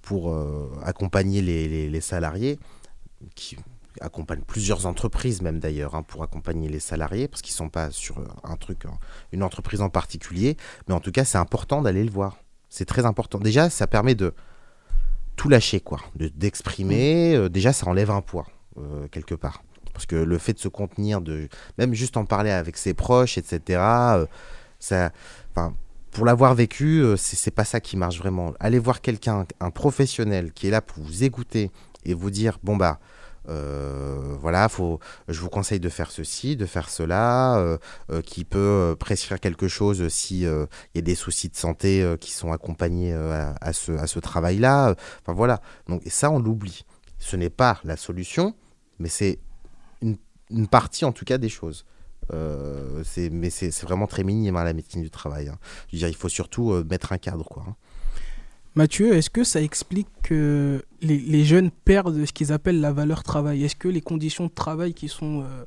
[SPEAKER 7] pour accompagner les, salariés, accompagne plusieurs entreprises même d'ailleurs hein, pour accompagner les salariés, parce qu'ils ne sont pas sur euh, un truc, hein, une entreprise en particulier, mais en tout cas c'est important d'aller le voir. C'est très important. Déjà, ça permet de tout lâcher, quoi, de- d'exprimer. euh, déjà, ça enlève un poids euh, quelque part. Parce que le fait de se contenir, de même juste en parler avec ses proches, etc. euh, ça, pour l'avoir vécu, c'est pas ça qui marche vraiment. Allez voir quelqu'un, un professionnel qui est là pour vous écouter et vous dire bon bah euh, voilà, faut, je vous conseille de faire ceci, de faire cela, euh, euh, qui peut prescrire quelque chose si il y a des soucis de santé qui sont accompagnés à, ce, à ce travail-là. Enfin voilà. Donc ça on l'oublie. Ce n'est pas la solution, mais c'est une, une partie en tout cas des choses. C'est- mais c'est vraiment très minime hein, la médecine du travail. hein. Je veux dire, il faut surtout mettre un cadre. Quoi, hein.
[SPEAKER 3] Mathieu, est-ce que ça explique que les, jeunes perdent ce qu'ils appellent la valeur travail? Est-ce que les conditions de travail qui sont euh,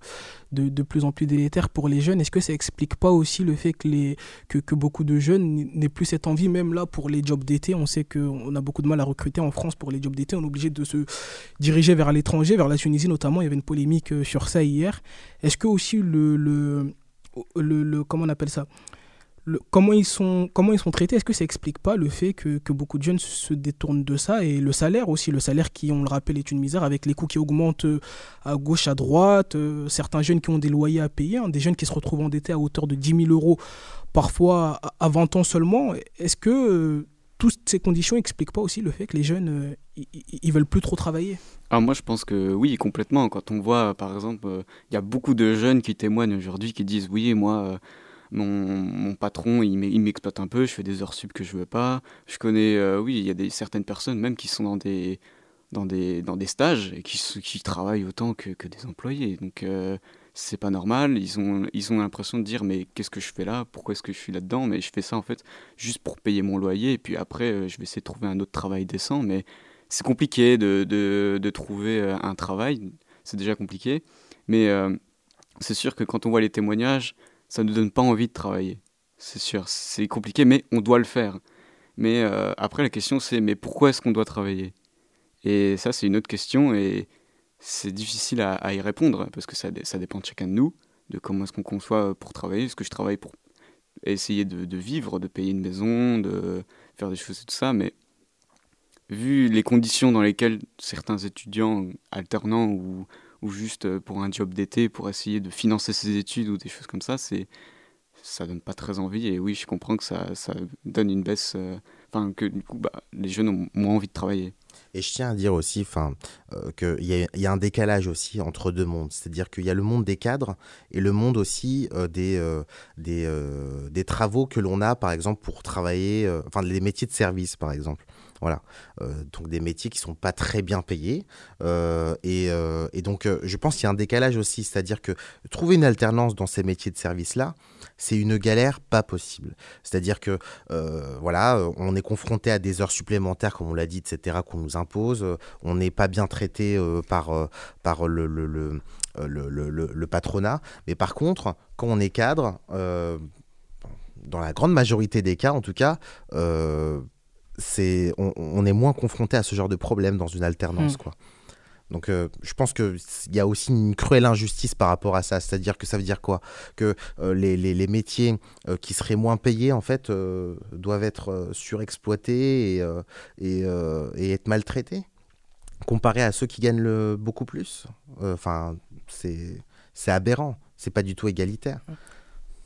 [SPEAKER 3] de, plus en plus délétères pour les jeunes, est-ce que ça explique pas aussi le fait que, les, que, beaucoup de jeunes n'aient plus cette envie, même là pour les jobs d'été? On sait qu'on a beaucoup de mal à recruter en France pour les jobs d'été, on est obligé de se diriger vers l'étranger, vers la Tunisie notamment, il y avait une polémique euh, sur ça hier. Est-ce que aussi le, le- comment on appelle ça? Comment, ils sont, comment ils sont traités, est-ce que ça explique pas le fait que, que beaucoup de jeunes se détournent de ça? Et le salaire aussi, le salaire qui, on le rappelle, est une misère avec les coûts qui augmentent euh, à gauche, à droite, euh, certains jeunes qui ont des loyers à payer, hein, des jeunes qui se retrouvent endettés à hauteur de 10 000 euros, parfois à, à 20 ans seulement. Est-ce que euh, toutes ces conditions n'expliquent pas aussi le fait que les jeunes, euh, ils- ils veulent plus trop travailler?
[SPEAKER 5] Ah, moi, je pense que oui, complètement. Quand on voit, par exemple, euh, il y a beaucoup de jeunes qui témoignent aujourd'hui, qui disent Oui, moi, euh, mon, mon patron, il m'e- il m'exploite un peu, je fais des heures sup que je veux pas. Je connais, euh, oui, il y a des, certaines personnes même qui sont dans des, dans des, dans des stages et qui, qui travaillent autant que, que des employés. Donc, euh, c'est pas normal. Ils ont, ils ont l'impression de dire Mais qu'est-ce que je fais là? Pourquoi est-ce que je suis là-dedans? Mais je fais ça, en fait, juste pour payer mon loyer. Et puis après, euh, je vais essayer de trouver un autre travail décent. Mais c'est compliqué de, de, de trouver euh, un travail, c'est déjà compliqué, mais c'est sûr que quand on voit les témoignages, ça ne donne pas envie de travailler. C'est sûr, c'est compliqué, mais on doit le faire. Mais euh, après, la question c'est, mais pourquoi est-ce qu'on doit travailler? Et ça, c'est une autre question, et c'est difficile à, y répondre, parce que ça, dé- ça dépend de chacun de nous, de comment est-ce qu'on conçoit pour travailler. Est-ce que je travaille pour essayer de vivre, de payer une maison, de faire des choses et tout ça, mais vu les conditions dans lesquelles certains étudiants alternants ou, ou juste euh, pour un job d'été pour essayer de financer ses études ou des choses comme ça, c'est ça donne pas très envie. Et oui je comprends que ça, ça donne une baisse euh, enfin que du coup bah, les jeunes ont moins envie de travailler
[SPEAKER 7] Et je tiens à dire aussi euh, qu'il y, a- un décalage aussi entre deux mondes. C'est-à-dire qu'il y a le monde des cadres et le monde aussi euh, des, euh, des, euh, des travaux que l'on a, par exemple, pour travailler, enfin, les métiers de service, par exemple. Voilà. Donc des métiers qui sont pas très bien payés. Et, et donc, je pense qu'il y a un décalage aussi. C'est-à-dire que trouver une alternance dans ces métiers de service-là, c'est une galère pas possible. C'est-à-dire que, voilà, on est confronté à des heures supplémentaires, comme on l'a dit, etc., qu'on nous impose. Euh, On n'est pas bien traité par, par le, patronat. Mais par contre, quand on est cadre, euh, dans la grande majorité des cas, en tout cas, euh, c'est, on, on est moins confronté à ce genre de problème dans une alternance,
[SPEAKER 3] Mm.
[SPEAKER 7] quoi. Donc, euh, je pense qu'il y a aussi une cruelle injustice par rapport à ça. C'est-à-dire que ça veut dire quoi? Que euh, les, métiers euh, qui seraient moins payés, en fait, doivent être surexploités et, et, être maltraités comparé à ceux qui gagnent beaucoup plus. Enfin, c'est c'est aberrant. C'est pas du tout égalitaire.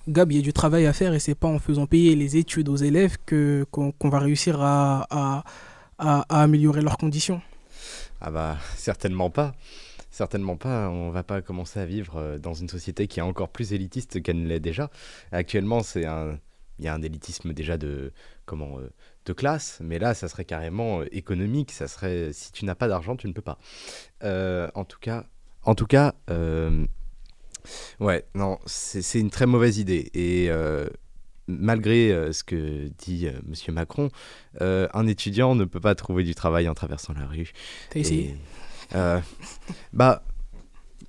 [SPEAKER 3] Gab, il y a du travail à faire et c'est pas en faisant payer les études aux élèves que qu'on va réussir à améliorer leurs conditions.
[SPEAKER 4] Ah bah certainement pas. Certainement pas. On va pas commencer à vivre euh, dans une société qui est encore plus élitiste qu'elle ne l'est déjà. Actuellement, c'est un, il y a un élitisme déjà de euh, classe, mais là, ça serait carrément euh, économique. Ça serait si tu n'as pas d'argent, tu ne peux pas. En tout cas, en tout cas, ouais, non, c'est une très mauvaise idée et malgré euh, ce que dit euh, Monsieur Macron, euh, un étudiant ne peut pas trouver du travail en traversant la rue.
[SPEAKER 3] T'as essayé
[SPEAKER 4] Bah.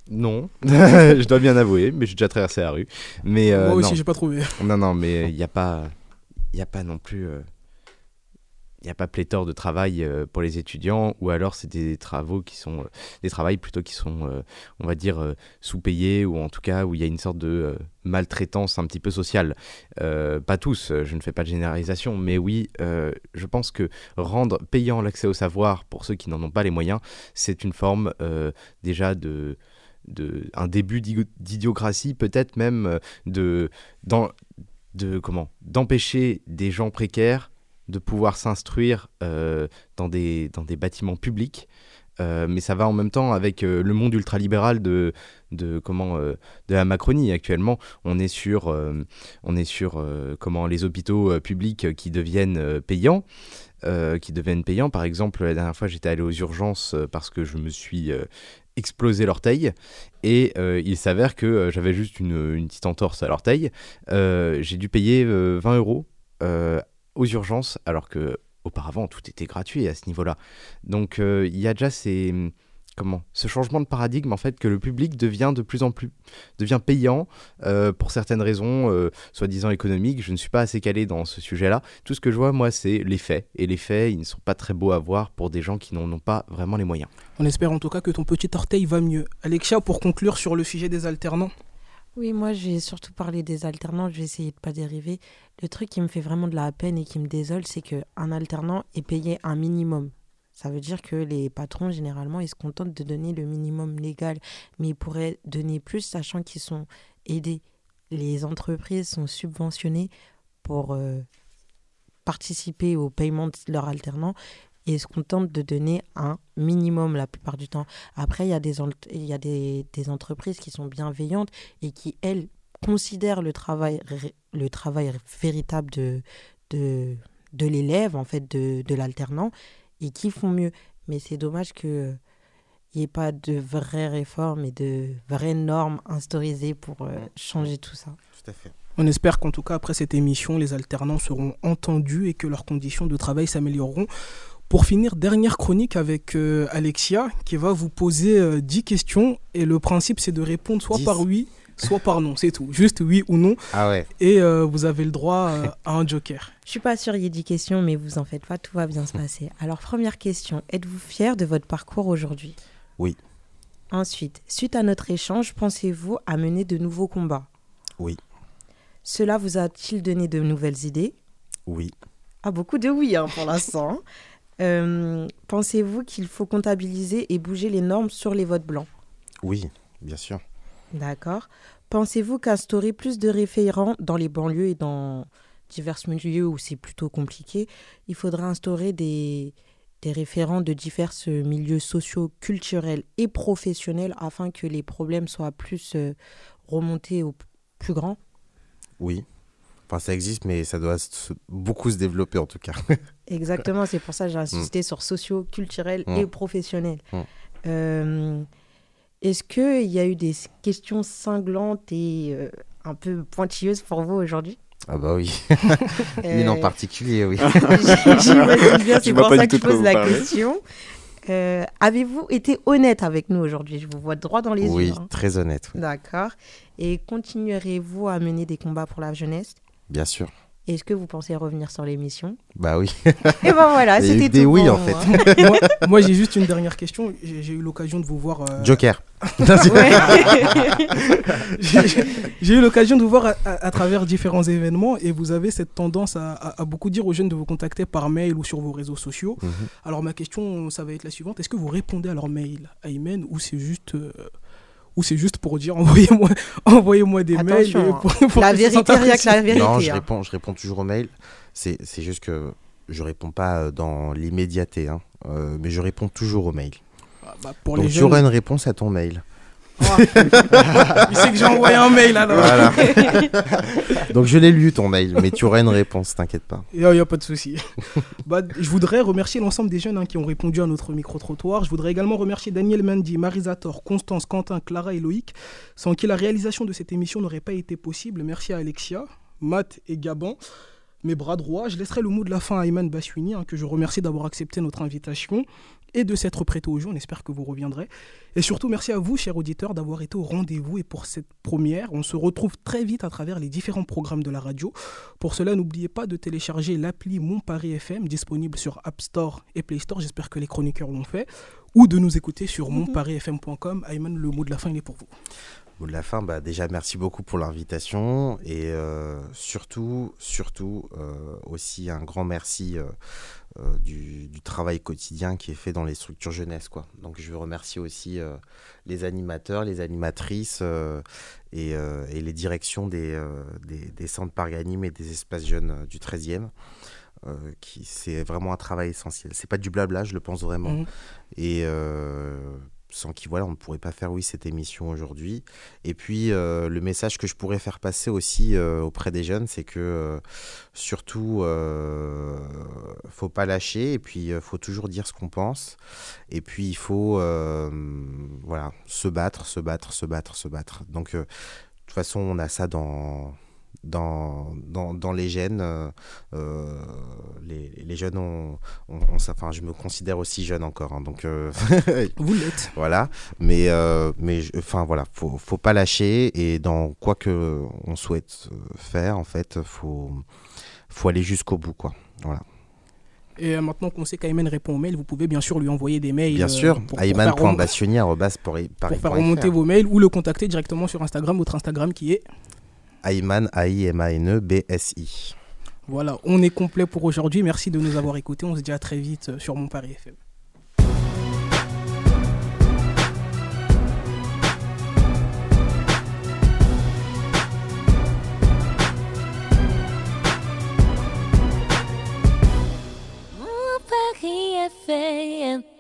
[SPEAKER 4] Non, je dois bien avouer, mais j'ai déjà traversé la rue. Mais
[SPEAKER 3] Moi aussi, j'ai pas trouvé.
[SPEAKER 4] Non, non, mais il n'y a pas, il y a pas non plus, n'y a pas pléthore de travail euh, pour les étudiants, ou alors c'est des travaux qui sont, euh, des travails plutôt qui sont, euh, on va dire, sous-payés, ou en tout cas où il y a une sorte de maltraitance un petit peu sociale. Pas tous, je ne fais pas de généralisation, mais oui, je pense que rendre payant l'accès au savoir pour ceux qui n'en ont pas les moyens, c'est une forme déjà de de, un début d'idiocratie, peut-être même de, de comment d'empêcher des gens précaires de pouvoir s'instruire euh, dans, des, dans des bâtiments publics. Euh, mais ça va en même temps avec euh, le monde ultralibéral de, de comment de la Macronie. Actuellement on est sur on est sur comment les hôpitaux publics qui deviennent payants. Qui deviennent payants. Par exemple la dernière fois j'étais allé aux urgences parce que je me suis explosé l'orteil. Et il s'avère que j'avais juste une, une petite entorse à l'orteil. J'ai dû payer euh, 20 euros aux urgences alors que auparavant tout était gratuit à ce niveau-là. Donc euh, il y a déjà ces comment ce changement de paradigme en fait que le public devient de plus en plus devient payant euh, pour certaines raisons euh, soi-disant économiques. Je ne suis pas assez calé dans ce sujet-là. Tout ce que je vois moi c'est les faits. Et les faits ils ne sont pas très beaux à voir pour des gens qui n'en ont pas vraiment les moyens.
[SPEAKER 3] On espère en tout cas que ton petit orteil va mieux. Alexia, pour conclure sur le sujet des alternants.
[SPEAKER 6] Oui, moi, je vais surtout parler des alternants. Je vais essayer de pas dériver. Le truc qui me fait vraiment de la peine et qui me désole, c'est qu'un alternant est payé un minimum. Ça veut dire que les patrons, généralement, ils se contentent de donner le minimum légal, mais ils pourraient donner plus, sachant qu'ils sont aidés. Les entreprises sont subventionnées pour, euh, participer au paiement de leurs alternants et se contentent de donner un minimum la plupart du temps? Après, il y a, des, il y a des, des entreprises qui sont bienveillantes et qui, elles, considèrent le travail, le travail véritable de, de, de l'élève, en fait, de, de l'alternant, et qui font mieux. Mais c'est dommage qu'il n'y ait pas de vraies réformes et de vraies normes instaurisées pour euh, changer tout ça.
[SPEAKER 7] Tout à fait.
[SPEAKER 3] On espère qu'en tout cas, après cette émission, les alternants seront entendus et que leurs conditions de travail s'amélioreront. Pour finir, dernière chronique avec euh, Alexia qui va vous poser euh, 10 questions et le principe c'est de répondre soit
[SPEAKER 7] 10.
[SPEAKER 3] par oui, soit par non, c'est tout. Juste oui ou non.
[SPEAKER 7] Ah ouais.
[SPEAKER 3] Et euh, vous avez le droit euh, à un joker.
[SPEAKER 6] Je suis pas sûre qu'il y ait 10 questions, mais vous en faites pas, tout va bien se passer. Alors, première question, êtes-vous fier de votre parcours aujourd'hui?
[SPEAKER 7] Oui.
[SPEAKER 6] Ensuite, suite à notre échange, pensez-vous à mener de nouveaux combats?
[SPEAKER 7] Oui.
[SPEAKER 6] Cela vous a-t-il donné de nouvelles idées?
[SPEAKER 7] Oui.
[SPEAKER 6] Ah, beaucoup de oui hein, pour l'instant. Euh, pensez-vous qu'il faut comptabiliser et bouger les normes sur les votes blancs?
[SPEAKER 7] Oui, bien sûr.
[SPEAKER 6] D'accord. Pensez-vous qu'instaurer plus de référents dans les banlieues et dans divers milieux où c'est plutôt compliqué, il faudrait instaurer des, des référents de divers milieux sociaux, culturels et professionnels afin que les problèmes soient plus euh, remontés au plus grand?
[SPEAKER 7] Oui. Enfin, ça existe, mais ça doit se- beaucoup se développer en tout cas.
[SPEAKER 6] Exactement, c'est pour ça que j'ai insisté sur sociaux, culturels
[SPEAKER 7] Mm.
[SPEAKER 6] et professionnels.
[SPEAKER 7] Mm.
[SPEAKER 6] Euh, Est-ce qu'il y a eu des questions cinglantes et euh, un peu pointilleuses pour vous aujourd'hui?
[SPEAKER 7] Ah bah oui. Une en
[SPEAKER 6] Euh,
[SPEAKER 7] particulier, oui.
[SPEAKER 6] J'imagine bien, c'est pour
[SPEAKER 5] pas
[SPEAKER 6] ça que je pose la question. Euh, Avez-vous été honnête avec nous aujourd'hui? Je vous vois droit dans les
[SPEAKER 7] oui,
[SPEAKER 6] yeux. hein.
[SPEAKER 7] très honnête, oui.
[SPEAKER 6] D'accord. Et continuerez-vous à mener des combats pour la jeunesse?
[SPEAKER 7] Bien sûr.
[SPEAKER 6] Est-ce que vous pensez revenir sur l'émission?
[SPEAKER 7] Bah oui.
[SPEAKER 6] Et ben voilà, c'était
[SPEAKER 7] des
[SPEAKER 6] tout
[SPEAKER 7] oui en
[SPEAKER 6] moi.
[SPEAKER 7] fait.
[SPEAKER 3] moi, moi, j'ai juste une dernière question. J'ai j'ai eu l'occasion de vous voir. euh,
[SPEAKER 7] Joker.
[SPEAKER 3] J'ai- j'ai- J'ai eu l'occasion de vous voir à, à- à travers différents événements et vous avez cette tendance à, à- à beaucoup dire aux jeunes de vous contacter par mail ou sur vos réseaux sociaux.
[SPEAKER 7] Mhm.
[SPEAKER 3] Alors ma question, ça va être la suivante. Est-ce que vous répondez à leur mail, à Imen, ou c'est juste... euh, ou c'est juste pour dire envoyez-moi envoyez des mails
[SPEAKER 6] Attention, hein.
[SPEAKER 3] pour, pour
[SPEAKER 6] La vérité, rien que la vérité.
[SPEAKER 7] non, je
[SPEAKER 6] hein.
[SPEAKER 7] réponds, je réponds toujours aux mails. C'est c'est juste que je réponds pas euh, dans l'immédiateté, hein. Euh, mais je réponds toujours aux mails.
[SPEAKER 3] Ah, bah, pour
[SPEAKER 7] Donc
[SPEAKER 3] les
[SPEAKER 7] tu
[SPEAKER 3] jeunes,
[SPEAKER 7] auras une réponse à ton mail.
[SPEAKER 3] Il sait que j'ai envoyé un mail alors.
[SPEAKER 7] Voilà. Donc je l'ai lu ton mail, mais tu auras une réponse, t'inquiète pas.
[SPEAKER 3] Il n'y a, pas de souci. bah, je voudrais remercier l'ensemble des jeunes hein, qui ont répondu à notre micro-trottoir. Je voudrais également remercier Daniel Mendy, Marisator, Constance, Quentin, Clara et Loïc, sans qui la réalisation de cette émission n'aurait pas été possible. Merci à Alexia, Matt et Gabon. Mes bras droits, je laisserai le mot de la fin à Ayman Baswini, hein, que je remercie d'avoir accepté notre invitation et de s'être prêté au jeu. On espère que vous reviendrez. Et surtout, merci à vous, chers auditeurs, d'avoir été au rendez-vous et pour cette première. On se retrouve très vite à travers les différents programmes de la radio. Pour cela, n'oubliez pas de télécharger l'appli Mon Paris FM, disponible sur App Store et Play Store. J'espère que les chroniqueurs l'ont fait. Ou de nous écouter sur monparisfm.com. Ayman, le mot de la fin, il est pour vous.
[SPEAKER 7] Mot de la fin, bah, déjà merci beaucoup pour l'invitation et euh, surtout, surtout euh, aussi un grand merci euh, euh, du, du travail quotidien qui est fait dans les structures jeunesse. Quoi. Donc je veux remercier aussi euh, les animateurs, les animatrices euh, et, et les directions des, des, des centres Parganim et des espaces jeunes du 13e. euh, qui c'est vraiment un travail essentiel. C'est pas du blabla, je le pense vraiment.
[SPEAKER 3] Mhm.
[SPEAKER 7] Et sans qui voilà, on ne pourrait pas faire oui cette émission aujourd'hui. Et puis euh, le message que je pourrais faire passer aussi euh, auprès des jeunes, c'est que euh, surtout faut pas lâcher et puis faut toujours dire ce qu'on pense. Et puis il faut voilà se battre, se battre, se battre, se battre. Donc de toute façon on a ça dans dans, dans, dans les gènes, euh, euh, les, les jeunes ont, ont- ont. Enfin, je me considère aussi jeune encore, hein, donc euh,
[SPEAKER 3] Vous l'êtes.
[SPEAKER 7] voilà. Mais, mais enfin voilà, faut, faut pas lâcher et dans quoi que on souhaite faire, en fait, faut, faut aller jusqu'au bout, quoi. Voilà.
[SPEAKER 3] Et maintenant qu'on sait qu'Ayman répond aux mails, vous pouvez bien sûr lui envoyer des mails.
[SPEAKER 7] Bien
[SPEAKER 3] euh,
[SPEAKER 7] sûr,
[SPEAKER 3] pour- pour pour faire remonter vos mails ou le contacter directement sur Instagram, votre Instagram qui est.
[SPEAKER 7] Ayman, A-I-M-A-N-E-B-S-I.
[SPEAKER 3] Voilà, on est complet pour aujourd'hui. Merci de nous avoir écoutés. On se dit à très vite euh, sur Mon Paris FM.
[SPEAKER 2] Mon Paris FM.